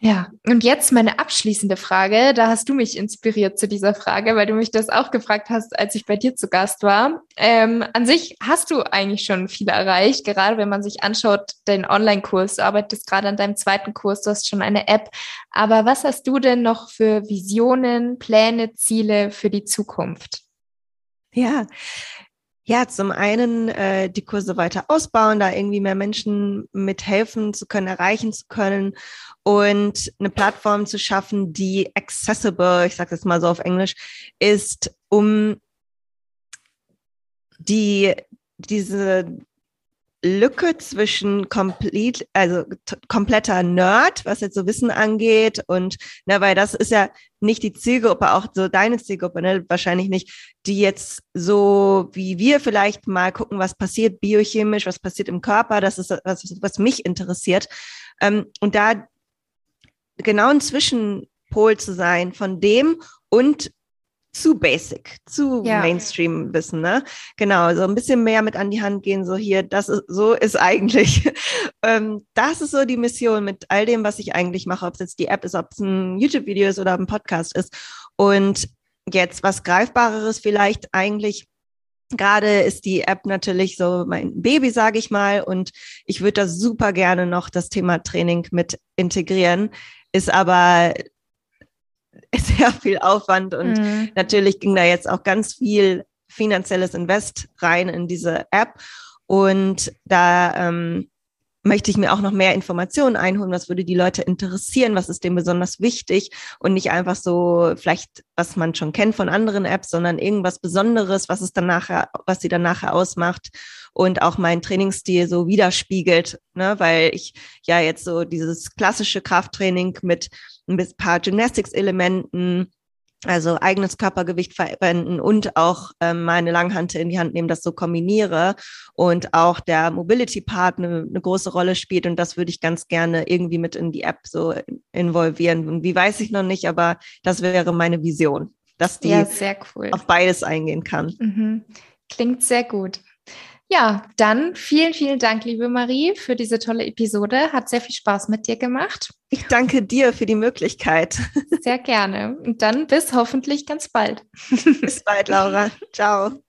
ja, und jetzt meine abschließende Frage. Da hast du mich inspiriert zu dieser Frage, weil du mich das auch gefragt hast, als ich bei dir zu Gast war. Ähm, an sich hast du eigentlich schon viel erreicht, gerade wenn man sich anschaut, den Online-Kurs. Du arbeitest gerade an deinem zweiten Kurs, du hast schon eine App. Aber was hast du denn noch für Visionen, Pläne, Ziele für die Zukunft? Ja, ja, zum einen äh, die Kurse weiter ausbauen, da irgendwie mehr Menschen mithelfen zu können, erreichen zu können und eine Plattform zu schaffen, die accessible, ich sage das mal so auf Englisch, ist, um die diese Lücke zwischen komplett, also kompletter Nerd, was jetzt so Wissen angeht und, na, weil das ist ja nicht die Zielgruppe, auch so deine Zielgruppe, ne, wahrscheinlich nicht, die jetzt so wie wir vielleicht mal gucken, was passiert biochemisch, was passiert im Körper, das ist was, was mich interessiert. Ähm, und da genau ein Zwischenpol zu sein von dem und zu basic, zu ja. Mainstream-Wissen, ne? Genau, so ein bisschen mehr mit an die Hand gehen, so hier, das ist, so ist eigentlich, ähm, das ist so die Mission mit all dem, was ich eigentlich mache, ob es jetzt die App ist, ob es ein YouTube-Video ist oder ein Podcast ist. Und jetzt was Greifbareres vielleicht eigentlich Gerade ist die App natürlich so mein Baby, sage ich mal, und ich würde da super gerne noch das Thema Training mit integrieren, ist aber sehr viel Aufwand und mhm. natürlich ging da jetzt auch ganz viel finanzielles Invest rein in diese App. Und da ähm, möchte ich mir auch noch mehr Informationen einholen, was würde die Leute interessieren, was ist denen besonders wichtig? Und nicht einfach so vielleicht, was man schon kennt von anderen Apps, sondern irgendwas Besonderes, was es dann nachher, was sie dann nachher ausmacht und auch meinen Trainingsstil so widerspiegelt, ne, weil ich ja jetzt so dieses klassische Krafttraining mit ein paar Gymnastics-Elementen also eigenes Körpergewicht verwenden und auch ähm, meine Langhante in die Hand nehmen, das so kombiniere und auch der Mobility-Part eine, eine große Rolle spielt und das würde ich ganz gerne irgendwie mit in die App so involvieren. Und wie weiß ich noch nicht, aber das wäre meine Vision, dass die ja, cool. auf beides eingehen kann. Mhm. Klingt sehr gut. Ja, dann vielen, vielen Dank, liebe Marie, für diese tolle Episode. Hat sehr viel Spaß mit dir gemacht. Ich danke dir für die Möglichkeit. Sehr gerne. Und dann bis hoffentlich ganz bald. Bis bald, Laura. Ciao.